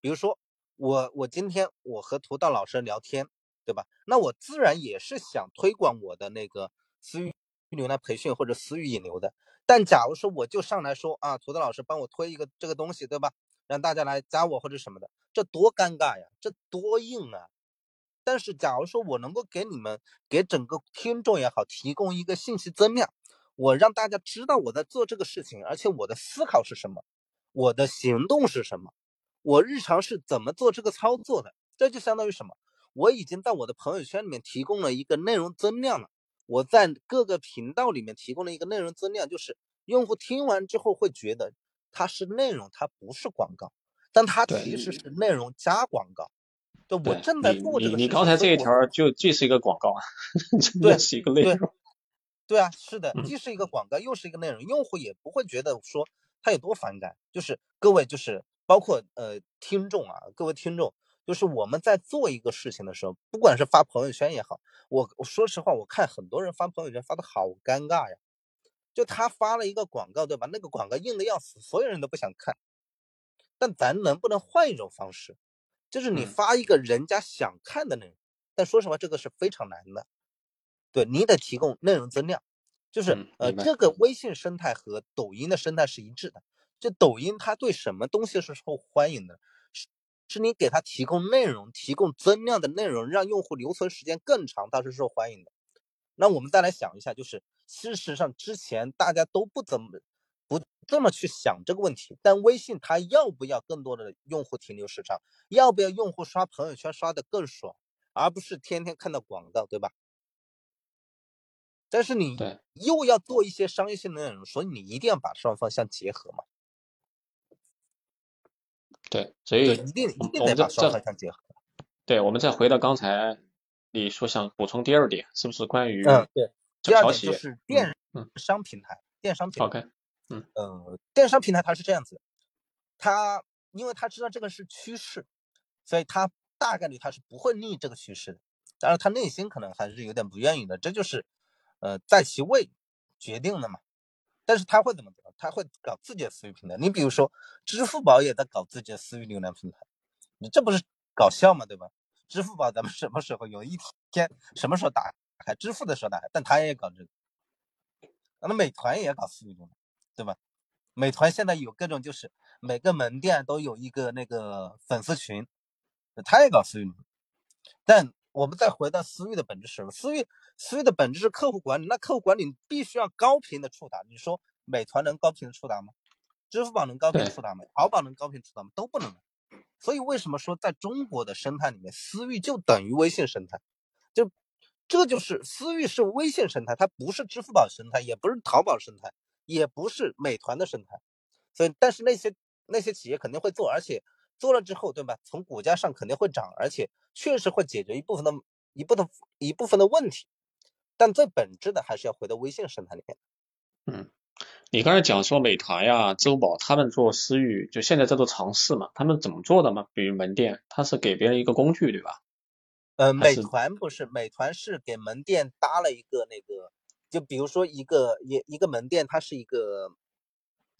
比如说我我今天我和涂道老师聊天，对吧？那我自然也是想推广我的那个私域流量培训或者私域引流的。但假如说我就上来说啊，涂道老师帮我推一个这个东西，对吧？让大家来加我或者什么的，这多尴尬呀，这多硬啊！但是假如说我能够给你们，给整个听众也好，提供一个信息增量，我让大家知道我在做这个事情，而且我的思考是什么，我的行动是什么，我日常是怎么做这个操作的，这就相当于什么？我已经在我的朋友圈里面提供了一个内容增量了，我在各个频道里面提供了一个内容增量，就是用户听完之后会觉得。它是内容，它不是广告，但它其实是内容加广告。对，我正在做这个。你你刚才这一条就既是一个广告啊，[LAUGHS] 对，是一个内容。对啊，是的，既是一个广告，又是一个内容，用户也不会觉得说他有多反感。就是各位，就是包括呃听众啊，各位听众，就是我们在做一个事情的时候，不管是发朋友圈也好，我我说实话，我看很多人发朋友圈发的好尴尬呀。就他发了一个广告，对吧？那个广告硬的要死，所有人都不想看。但咱能不能换一种方式？就是你发一个人家想看的内容。但说实话，这个是非常难的。对你得提供内容增量。就是呃，这个微信生态和抖音的生态是一致的。就抖音它对什么东西是受欢迎的？是是你给他提供内容，提供增量的内容，让用户留存时间更长，它是受欢迎的。那我们再来想一下，就是。事实上，之前大家都不怎么不这么去想这个问题。但微信它要不要更多的用户停留时长？要不要用户刷朋友圈刷的更爽，而不是天天看到广告，对吧？但是你又要做一些商业性的内容，所以你一定要把双方相结合嘛。对，所以一定一定得把双方相结合。对，我们再回到刚才你说想补充第二点，是不是关于？嗯，对。第二点就是电商平台，电商平台，嗯，呃，电商平台它是这样子，它因为它知道这个是趋势，所以它大概率它是不会逆这个趋势的，当然他内心可能还是有点不愿意的，这就是呃在其位决定的嘛。但是他会怎么做？他会搞自己的私域平台。你比如说，支付宝也在搞自己的私域流量平台，你这不是搞笑吗？对吧？支付宝咱们什么时候有一天什么时候打？开支付的时候呢，但他也搞这个，那美团也搞私域流量，对吧？美团现在有各种，就是每个门店都有一个那个粉丝群，他也搞私域。但我们再回到私域的本质是什么？私域私域的本质是客户管理，那客户管理必须要高频的触达。你说美团能高频的触达吗？支付宝能高频对触达吗？淘宝能高频触达吗？都不能。所以为什么说在中国的生态里面，私域就等于微信生态？就这就是私域是微信生态，它不是支付宝生态，也不是淘宝生态，也不是美团的生态。所以，但是那些那些企业肯定会做，而且做了之后，对吧？从股价上肯定会涨，而且确实会解决一部分的一部分一部分的问题。但最本质的还是要回到微信生态里面。嗯，你刚才讲说美团呀、支付宝他们做私域，就现在在做尝试嘛，他们怎么做的嘛？比如门店，他是给别人一个工具，对吧？呃，美团不是，美团是给门店搭了一个那个，就比如说一个一一个门店，它是一个，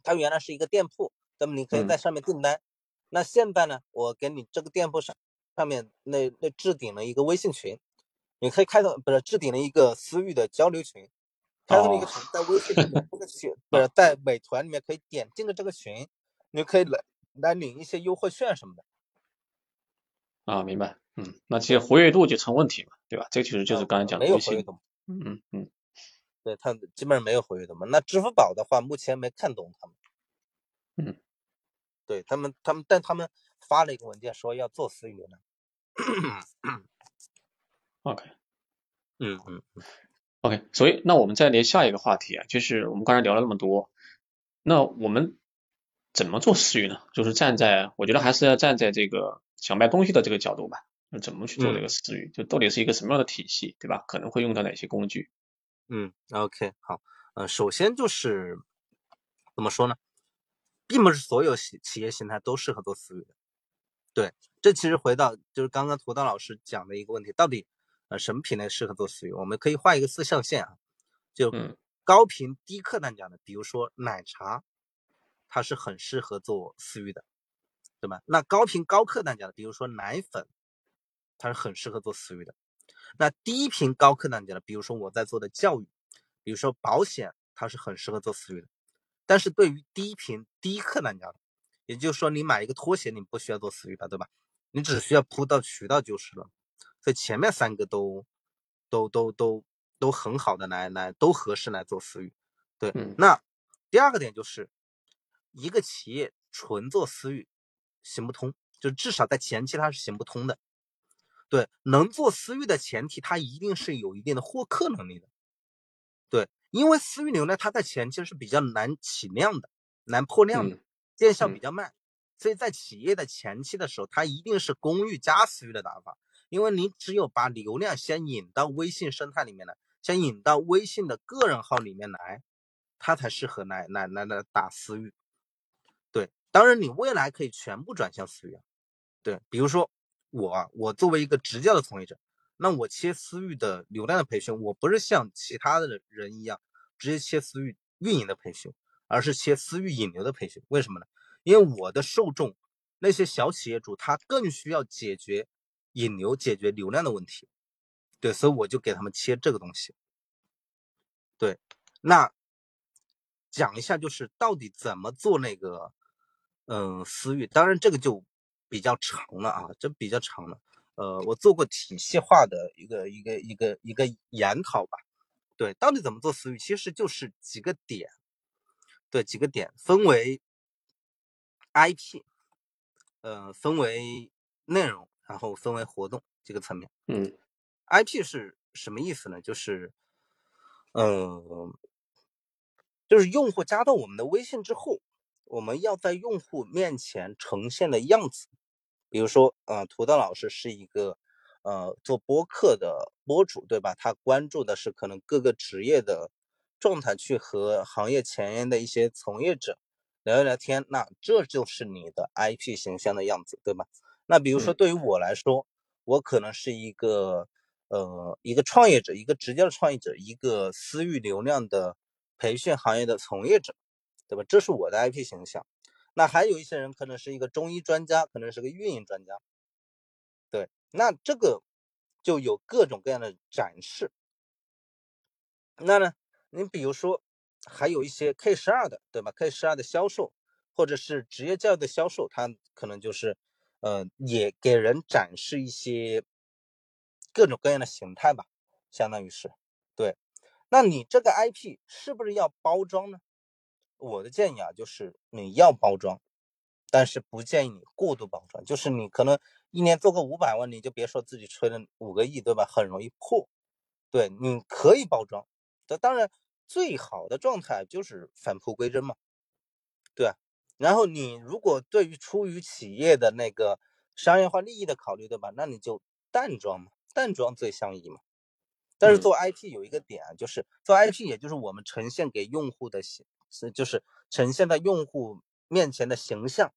它原来是一个店铺，那么你可以嗯在上面订单。那现在呢，我给你这个店铺上上面那那置顶了一个微信群，你可以开通不是置顶了一个私域的交流群，开通了一个哦群，在微信里面这个 [LAUGHS] 群不是在美团里面可以点进了这个群，你就可以来来领一些优惠券什么的。啊，明白。嗯，那其实活跃度就成问题嘛，对吧？这其实就是呃刚才讲的。活跃度。嗯嗯嗯，对，它基本上没有活跃度嘛。那支付宝的话，目前没看懂他们。嗯，对他们，他们，但他们发了一个文件说要做私域流量。OK 嗯嗯 OK，所以那我们再连下一个话题啊，就是我们刚才聊了那么多，那我们怎么做私域呢？就是站在我觉得还是要站在这个想卖东西的这个角度吧，那怎么去做这个私域？就到底是一个什么样的体系，对吧？可能会用到哪些工具？嗯，OK，好，呃，首先就是怎么说呢，并不是所有企企业形态都适合做私域的。对，这其实回到就是刚刚涂刀老师讲的一个问题，到底呃什么品类适合做私域？我们可以画一个四象限啊，就嗯高频低客单价的，比如说奶茶，它是很适合做私域的，对吧？那高频高客单价的，比如说奶粉，它是很适合做私域的。那低频高客单价的，比如说我在做的教育，比如说保险，它是很适合做私域的。但是对于低频低客单价的，也就是说你买一个拖鞋，你不需要做私域吧，对吧？你只需要铺到渠道就是了。所以前面三个都都都都都很好的来来都合适来做私域。对，嗯那第二个点就是一个企业纯做私域行不通，就至少在前期它是行不通的。对，能做私域的前提，它一定是有一定的获客能力的。对，因为私域流量它在前期是比较难起量的，难破量的，嗯见效嗯比较慢，所以在企业的前期的时候，它一定是公域加私域的打法。因为你只有把流量先引到微信生态里面来，先引到微信的个人号里面来，它才适合来来来来打私域。当然你未来可以全部转向私域。对，比如说我啊，我作为一个直教的从业者，那我切私域的流量的培训，我不是像其他的人一样直接切私域运营的培训，而是切私域引流的培训。为什么呢？因为我的受众那些小企业主，他更需要解决引流、解决流量的问题。对，所以我就给他们切这个东西。对，那讲一下就是到底怎么做那个，嗯、私域。当然这个就比较长了啊，这比较长了。呃，我做过体系化的一个一个一个一个研讨吧。对，到底怎么做私域，其实就是几个点。对，几个点分为 IP，呃，分为内容，然后分为活动这个层面。嗯 IP 是什么意思呢？就是，呃，就是用户加到我们的微信之后，我们要在用户面前呈现的样子。比如说，呃，土豆老师是一个呃做播客的播主，对吧？他关注的是可能各个职业的状态，去和行业前沿的一些从业者聊一聊天。那这就是你的 IP 形象的样子，对吧？那比如说嗯对于我来说，我可能是一个呃一个创业者，一个直接的创业者，一个私域流量的培训行业的从业者，对吧？这是我的 IP 形象。那还有一些人可能是一个中医专家，可能是个运营专家，对，那这个就有各种各样的展示。那呢，你比如说还有一些 K 十二的，对吧？K 十二的销售，或者是职业教育的销售，他可能就是呃，也给人展示一些各种各样的形态吧，相当于是对。那你这个 IP 是不是要包装呢？我的建议啊，就是你要包装，但是不建议你过度包装。就是你可能一年做个五百万，你就别说自己吹了五个亿，对吧？很容易破。对，你可以包装，这当然最好的状态就是返璞归真嘛。对，然后你如果对于出于企业的那个商业化利益的考虑，对吧？那你就淡装嘛，淡装最相宜嘛。但是做 IP 有一个点，就是做 IP，也就是我们呈现给用户的就是呈现在用户面前的形象。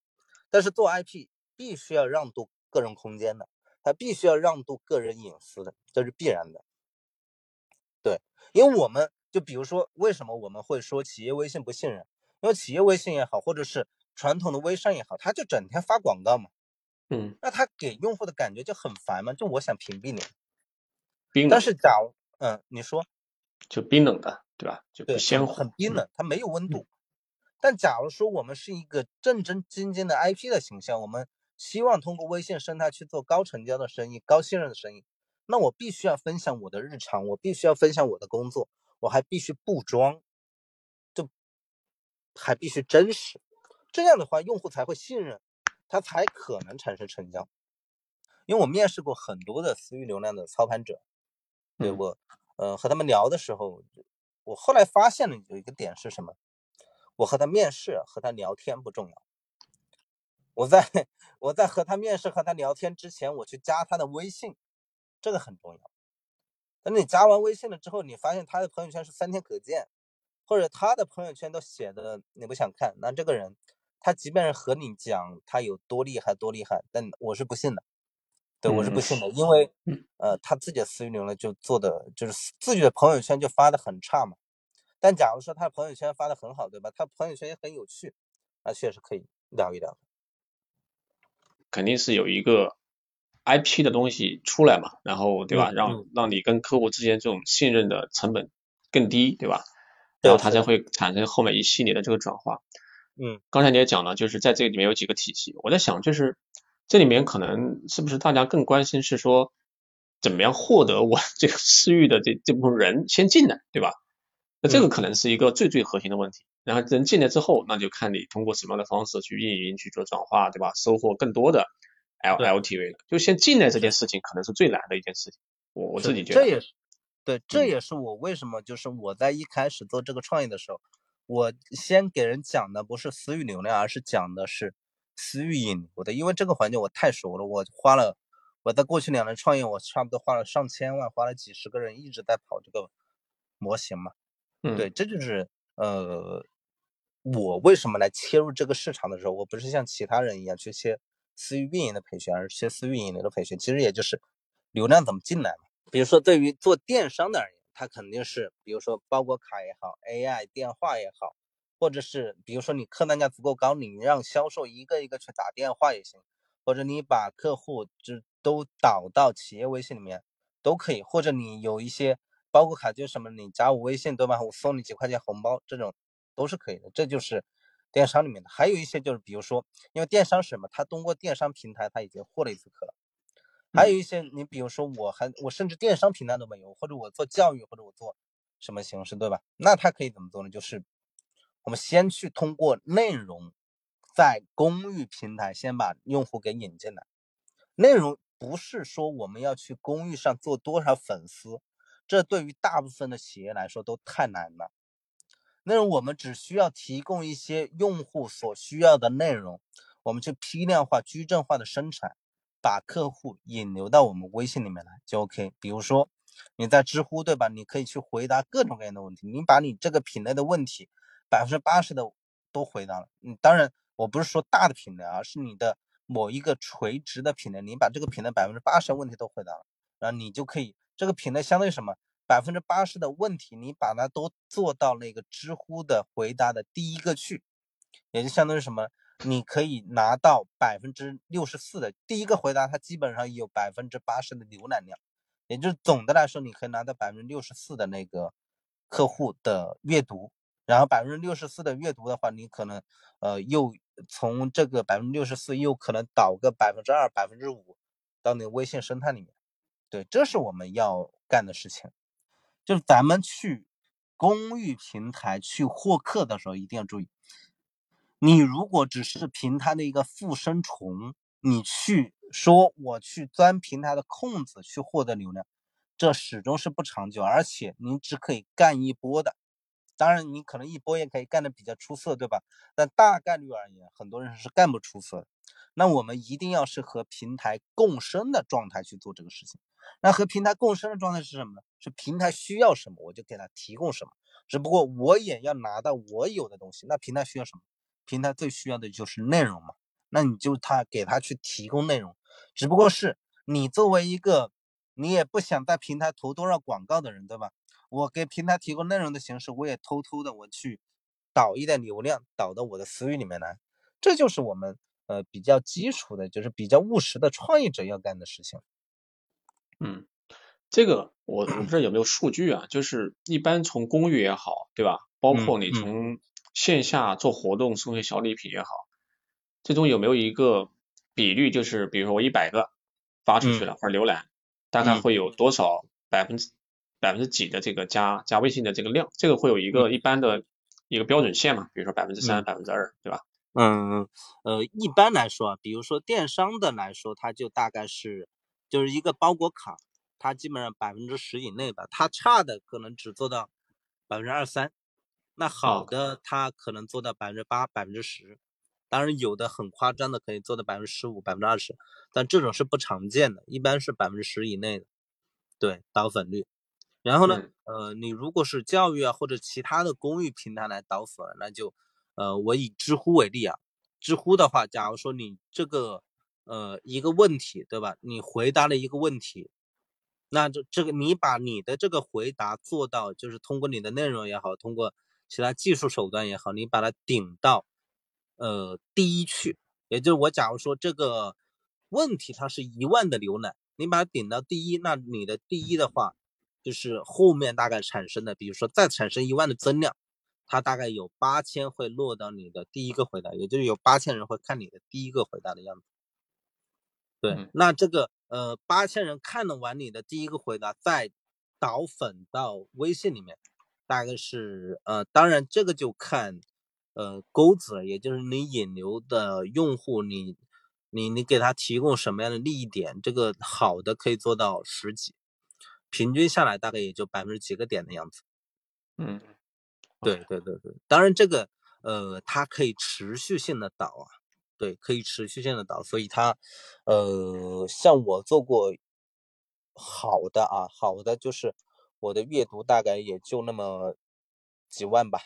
但是做 IP 必须要让渡个人空间的，它必须要让渡个人隐私的，这是必然的。对，因为我们就比如说，为什么我们会说企业微信不信任？因为企业微信也好，或者是传统的微商也好，他就整天发广告嘛，嗯，那他给用户的感觉就很烦嘛，就我想屏蔽你。冰冷但是假如，嗯，你说，就冰冷的，对吧？就不对，鲜活，很很冰冷，它没有温度。但假如说我们是一个正正经经的 IP 的形象，我们希望通过微信生态去做高成交的生意、高信任的生意，那我必须要分享我的日常，我必须要分享我的工作，我还必须不装，就还必须真实。这样的话，用户才会信任，他才可能产生成交。因为我面试过很多的私域流量的操盘者，对嗯我，呃，和他们聊的时候，我后来发现了有一个点是什么？我和他面试和他聊天不重要，我在 [LAUGHS] 我在和他面试和他聊天之前，我去加他的微信，这个很重要。等你加完微信了之后，你发现他的朋友圈是三天可见，或者他的朋友圈都写的你不想看，那这个人他即便是和你讲他有多厉害多厉害，但我是不信的。对，我是不信的，因为嗯呃，他自己的私域流量就做的就是自己的朋友圈就发的很差嘛。但假如说他的朋友圈发的很好，对吧？他朋友圈也很有趣，那确实可以聊一聊。肯定是有一个 IP 的东西出来嘛，然后对吧？嗯让让你跟客户之间这种信任的成本更低，对吧？然后它才会产生后面一系列的这个转化。嗯，刚才你也讲了，就是在这个里面有几个体系，我在想，就是这里面可能是不是大家更关心是说，怎么样获得我 [LAUGHS] 这个私域的这这部分人先进来，对吧？那这个嗯可能是一个最最核心的问题。然后人进来之后，那就看你通过什么样的方式去运营、去做转化，对吧？收获更多的 L LTV 了，就先进来这件事情可能是最难的一件事情。我我自己觉得，这也是对，这嗯也是我为什么就是我在一开始做这个创业的时候，我先给人讲的不是私域流量，而是讲的是私域引流的，因为这个环节我太熟了，我花了我在过去两年创业，我差不多花了上千万，花了几十个人一直在跑这个模型嘛。嗯，对，这就是呃，我为什么来切入这个市场的时候，我不是像其他人一样去切私域运营的培训，而是切私域引流的培训。其实也就是流量怎么进来嘛。比如说，对于做电商的而言，它肯定是，比如说包裹卡也好，AI 电话也好，或者是比如说你客单价足够高，你让销售一个一个去打电话也行，或者你把客户就都导到企业微信里面都可以，或者你有一些包括卡，就是什么你加我微信对吧？我送你几块钱红包，这种都是可以的，这就是电商里面的。还有一些就是比如说，因为电商是什么，他通过电商平台他已经获了一次客了。还有一些，你比如说，我还我甚至电商平台都没有，或者我做教育，或者我做什么形式，对吧？那他可以怎么做呢？就是我们先去通过内容，在公域平台先把用户给引进来。内容不是说我们要去公域上做多少粉丝，这对于大部分的企业来说都太难了。内容我们只需要提供一些用户所需要的内容，我们去批量化、矩阵化的生产。把客户引流到我们微信里面来就 OK。比如说你在知乎对吧？你可以去回答各种各样的问题，你把你这个品类的问题百分之八十的都回答了。嗯，当然我不是说大的品类，而是你的某一个垂直的品类，你把这个品类百分之八十的问题都回答了，然后你就可以这个品类相当于什么？百分之八十的问题你把它都做到那个知乎的回答的第一个去，也就相当于什么？你可以拿到百分之六十四的第一个回答，它基本上有百分之八十的浏览量，也就是总的来说，你可以拿到百分之六十四的那个客户的阅读，然后百分之六十四的阅读的话，你可能呃又从这个百分之六十四又可能导个百分之二、百分之五到那个微信生态里面，对，这是我们要干的事情，就是咱们去公域平台去获客的时候，一定要注意，你如果只是平台的一个附生虫，你去说我去钻平台的空子去获得流量，这始终是不长久，而且你只可以干一波的。当然，你可能一波也可以干的比较出色，对吧？但大概率而言，很多人是干不出色的。那我们一定要是和平台共生的状态去做这个事情。那和平台共生的状态是什么呢？是平台需要什么，我就给他提供什么。只不过我也要拿到我有的东西。那平台需要什么？平台最需要的就是内容嘛。那你就他给他去提供内容。只不过是你作为一个，你也不想在平台投多少广告的人，对吧？我给平台提供内容的形式，我也偷偷的我去导一点流量导到我的私域里面来，这就是我们呃比较基础的，就是比较务实的创业者要干的事情。嗯，这个我我不知道有没有数据啊，就是一般从公寓也好，对吧？包括你从线下做活动送些小礼品也好，最终有没有一个比率，就是比如说我一百个发出去了或者浏览，大概会有多少百分之？百分之几的这个加加微信的这个量，这个会有一个一般的一个标准线嘛？比如说百分之三、百分之二，对吧？嗯呃，一般来说，比如说电商的来说，它就大概是就是一个包裹卡，它基本上百分之十以内吧，它差的可能只做到百分之二三，那好的它可能做到百分之八、百分之十，当然有的很夸张的可以做到百分之十五、百分之二十，但这种是不常见的，一般是百分之十以内的，对导粉率。然后呢，呃，你如果是教育啊或者其他的公益平台来导粉，那就，呃，我以知乎为例啊，知乎的话，假如说你这个，呃，一个问题，对吧？你回答了一个问题，那这这个你把你的这个回答做到，就是通过你的内容也好，通过其他技术手段也好，你把它顶到，呃，第一去，也就是我假如说这个问题它是一万的浏览，你把它顶到第一，那你的第一的话。就是后面大概产生的，比如说再产生一万的增量，它大概有八千会落到你的第一个回答，也就是有八千人会看你的第一个回答的样子。对，那这个呃八千人看了完你的第一个回答，再导粉到微信里面，大概是呃，当然这个就看呃钩子，也就是你引流的用户，你你你给他提供什么样的利益点，这个好的可以做到十几。平均下来大概也就百分之几个点的样子。嗯，对对对对，当然这个呃，它可以持续性的导啊，对，可以持续性的导，所以它呃，像我做过好的啊，好的就是我的阅读大概也就那么几万吧，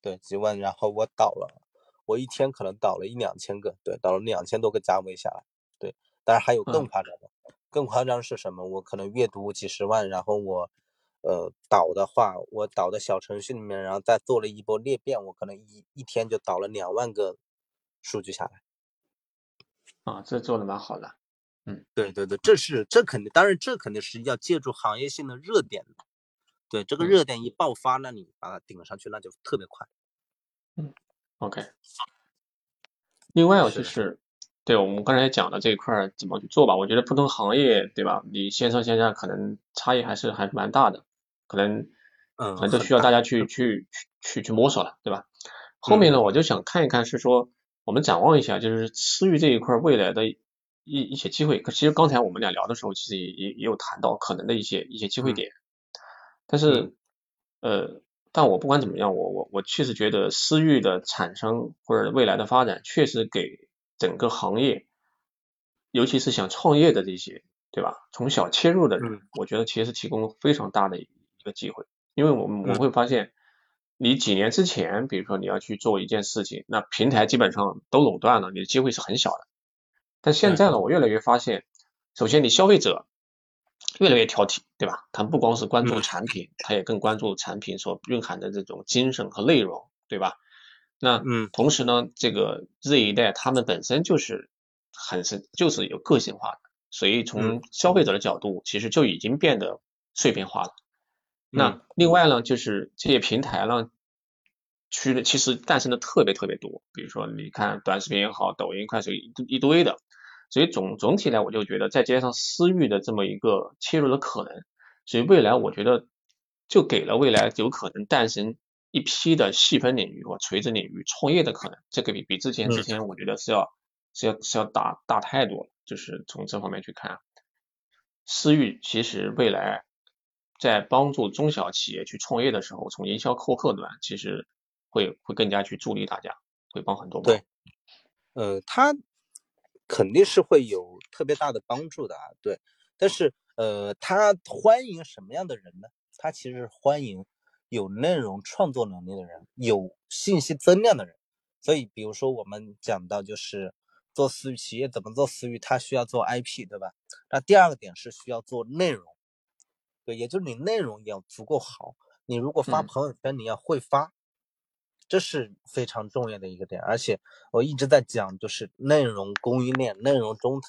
对，几万，然后我导了，我一天可能导了一两千个，对，导了两千多个价位下来，对，当然还有更夸张的。更夸张是什么？我可能阅读几十万，然后我，呃，导的话，我导的小程序里面，然后再做了一波裂变，我可能一一天就导了两万个数据下来。啊，这做的蛮好的。嗯，对对对，这是这肯定，当然这肯定是要借助行业性的热点的。对，这个热点一爆发，那你把它顶上去，那就特别快。嗯，OK。另外就是。对我们刚才讲的这一块怎么去做吧？我觉得不同行业，对吧？你线上线下可能差异还是还是蛮大的，可能嗯，可能都需要大家去去去去摸索了，对吧？后面呢，我就想看一看，是说我们展望一下，就是私域这一块未来的一一些机会。可其实刚才我们俩聊的时候，其实也也也有谈到可能的一些一些机会点，但是呃，但我不管怎么样，我我我确实觉得私域的产生或者未来的发展，确实给。整个行业，尤其是想创业的这些，对吧？从小切入的人，我觉得其实提供非常大的一个机会。因为我们我会发现，你几年之前，比如说你要去做一件事情，那平台基本上都垄断了，你的机会是很小的。但现在呢，我越来越发现，首先你消费者越来越挑剔，对吧？他不光是关注产品，他也更关注产品所蕴含的这种精神和内容，对吧？那嗯，同时呢，这个 Z 一代他们本身就是很是就是有个性化的，所以从。消费者的角度，其实就已经变得碎片化了。那另外呢，就是这些平台呢，去的其实诞生的特别特别多，比如说你看短视频也好，抖音、快手一一堆的，所以总总体来我就觉得再加上私域的这么一个切入的可能，所以未来我觉得就给了未来有可能诞生一批的细分领域或垂直领域创业的可能。这个比比之前之前我觉得是要是要是要大大太多了。就是从这方面去看，私域其实未来在帮助中小企业去创业的时候，从营销获客端其实会会更加去助力大家，会帮很多忙。对，呃，它肯定是会有特别大的帮助的啊。对，但是呃，他欢迎什么样的人呢？他其实欢迎有内容创作能力的人，有信息增量的人。所以，比如说我们讲到就是。做私域企业怎么做私域？它需要做 IP，对吧？那第二个点是需要做内容，对，也就是你内容要足够好。你如果发朋友圈，你要会发，这是非常重要的一个点。而且我一直在讲，就是内容供应链、内容中台，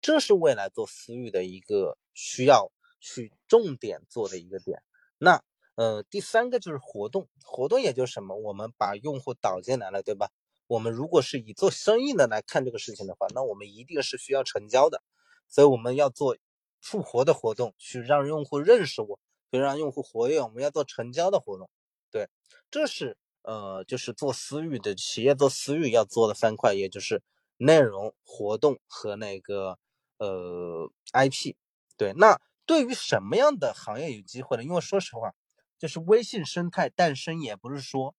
这是未来做私域的一个需要去重点做的一个点。那呃，第三个就是活动，活动也就是什么？我们把用户导进来了，对吧？我们如果是以做生意的来看这个事情的话，那我们一定是需要成交的，所以我们要做复活的活动，去让用户认识我，去让用户活跃。我们要做成交的活动，对，这是呃，就是做私域的企业做私域要做的三块，也就是内容、活动和那个呃 IP。对，那对于什么样的行业有机会呢？因为说实话，就是微信生态诞生也不是说。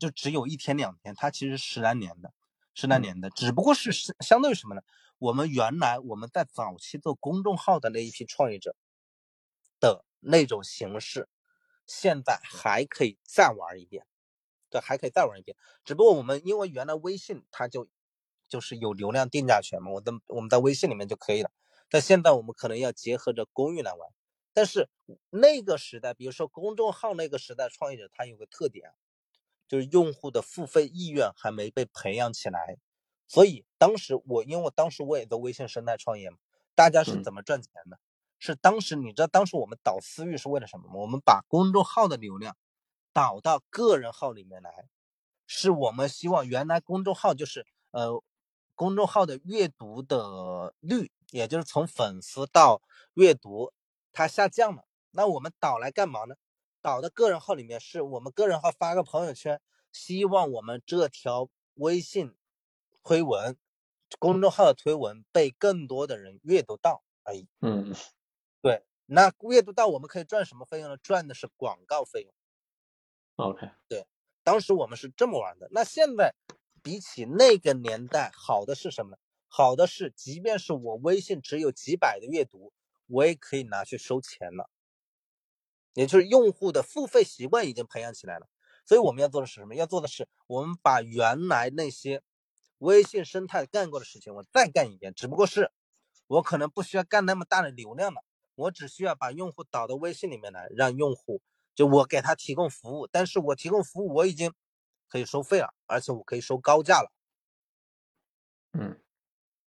就只有一天两天，它其实十来年的，十来年的，只不过是是相对于什么呢？我们原来我们在早期做公众号的那一批创业者的那种形式，现在还可以再玩一遍，对，还可以再玩一遍。只不过我们因为原来微信它就就是有流量定价权嘛，我的我们在微信里面就可以了。但现在我们可能要结合着公域来玩。但是那个时代，比如说公众号那个时代创业者，他有个特点。就是用户的付费意愿还没被培养起来，所以当时我，因为我当时我也在微信生态创业嘛，大家是怎么赚钱的？是当时你知道当时我们导私域是为了什么吗？我们把公众号的流量导到个人号里面来，是我们希望原来公众号就是呃公众号的阅读的率，也就是从粉丝到阅读它下降了，那我们导来干嘛呢？导的个人号里面是我们个人号发个朋友圈，希望我们这条微信推文、公众号的推文被更多的人阅读到而已。嗯，对，那阅读到我们可以赚什么费用呢？赚的是广告费用。OK，对，当时我们是这么玩的。那现在比起那个年代，好的是什么呢？好的是，即便是我微信只有几百的阅读，我也可以拿去收钱了。也就是用户的付费习惯已经培养起来了，所以我们要做的是什么？要做的是我们把原来那些微信生态干过的事情，我再干一遍。只不过是我可能不需要干那么大的流量了，我只需要把用户导到微信里面来，让用户就我给他提供服务，但是我提供服务我已经可以收费了，而且我可以收高价了。嗯，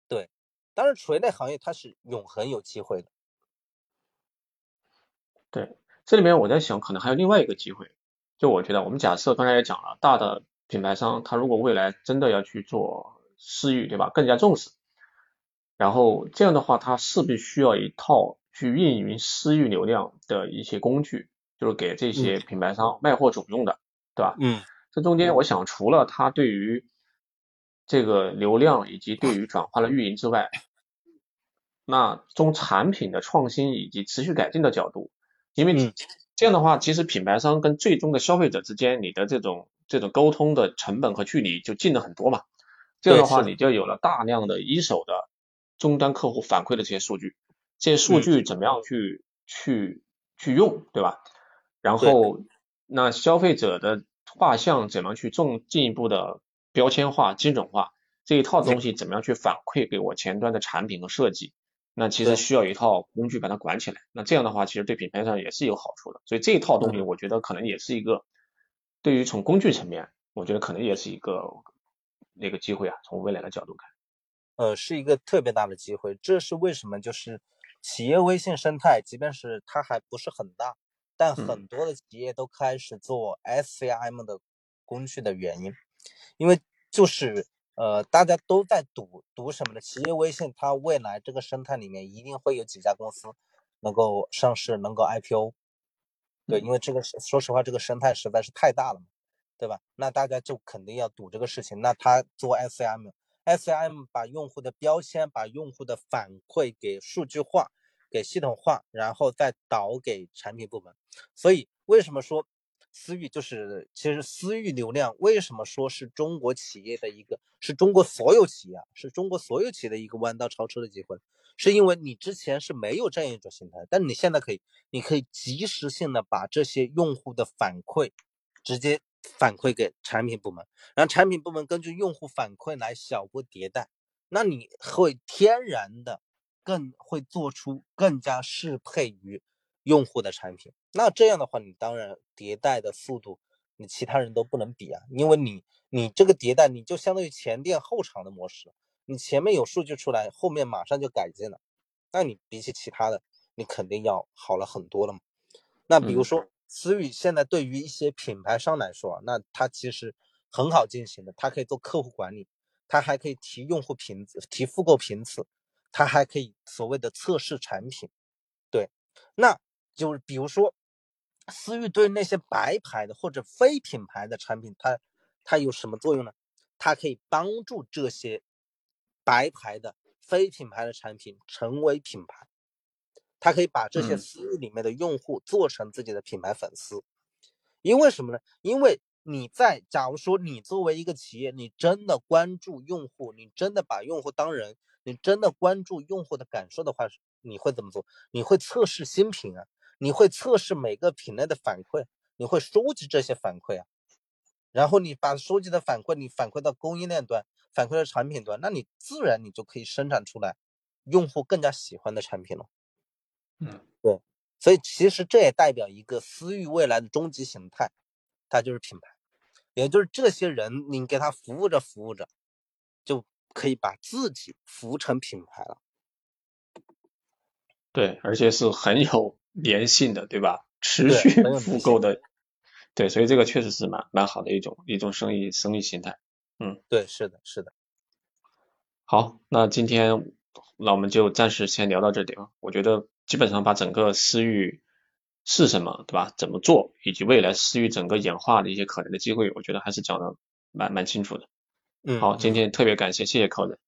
对，当然垂类行业它是永恒有机会的。对。这里面我在想，可能还有另外一个机会，就我觉得，我们假设刚才也讲了，大的品牌商他如果未来真的要去做私域，对吧？更加重视，然后这样的话，他势必需要一套去运营私域流量的一些工具，就是给这些品牌商卖货主用的，对吧？嗯。这中间我想，除了他对于这个流量以及对于转化的运营之外，那从产品的创新以及持续改进的角度。因为这样的话，其实品牌商跟最终的消费者之间，你的这种这种沟通的成本和距离就近了很多嘛。这样的话，你就有了大量的一手的终端客户反馈的这些数据，这些数据怎么样去去去用，对吧？然后那消费者的画像怎么去重进一步的标签化、精准化，这一套东西怎么样去反馈给我前端的产品和设计？那其实需要一套工具把它管起来，那这样的话其实对品牌上也是有好处的，所以这一套东西我觉得可能也是一个对于从工具层面，我觉得可能也是一个那个机会啊，从未来的角度看，呃，是一个特别大的机会，这是为什么？就是企业微信生态，即便是它还不是很大，但很多的企业都开始做 SCM 的工具的原因，因为就是。呃，大家都在赌赌什么呢？企业微信它未来这个生态里面一定会有几家公司能够上市，能够 IPO。对，因为这个说实话，这个生态实在是太大了嘛，对吧？那大家就肯定要赌这个事情。那他做 SCM，SCM 把用户的标签、把用户的反馈给数据化、给系统化，然后再导给产品部门。所以为什么说？私域就是，其实私域流量为什么说是中国企业的一个，是中国所有企业，是中国所有企业的一个弯道超车的机会，是因为你之前是没有这样一种形态，但你现在可以，你可以及时性的把这些用户的反馈直接反馈给产品部门，然后产品部门根据用户反馈来小步迭代，那你会天然的更会做出更加适配于。用户的产品，那这样的话，你当然迭代的速度，你其他人都不能比啊，因为你你这个迭代，你就相当于前店后厂的模式，你前面有数据出来，后面马上就改进了，那你比起其他的，你肯定要好了很多了嘛。那比如说思域现在对于一些品牌商来说，那它其实很好进行的，它可以做客户管理，它还可以提用户频次、提复购频次，它还可以所谓的测试产品，对，那。就是比如说，思域对那些白牌的或者非品牌的产品，它它有什么作用呢？它可以帮助这些白牌的非品牌的产品成为品牌，它可以把这些私域里面的用户做成自己的品牌粉丝。因为什么呢？因为你在假如说你作为一个企业，你真的关注用户，你真的把用户当人，你真的关注用户的感受的话，你会怎么做？你会测试新品啊。你会测试每个品类的反馈，你会收集这些反馈啊，然后你把收集的反馈，你反馈到供应链端，反馈到产品端，那你自然你就可以生产出来用户更加喜欢的产品了。嗯，对，所以其实这也代表一个私域未来的终极形态，它就是品牌，也就是这些人你给他服务着服务着，就可以把自己服成品牌了。对，而且是很有。粘性的，对吧？持续复购的，对，所以这个确实是蛮蛮好的一种一种生意生意形态。嗯，对，是的，是的。好，那今天那我们就暂时先聊到这里啊。我觉得基本上把整个私域是什么，对吧？怎么做，以及未来私域整个演化的一些可能的机会，我觉得还是讲的蛮蛮清楚的。嗯，好，今天特别感谢，谢谢寇人。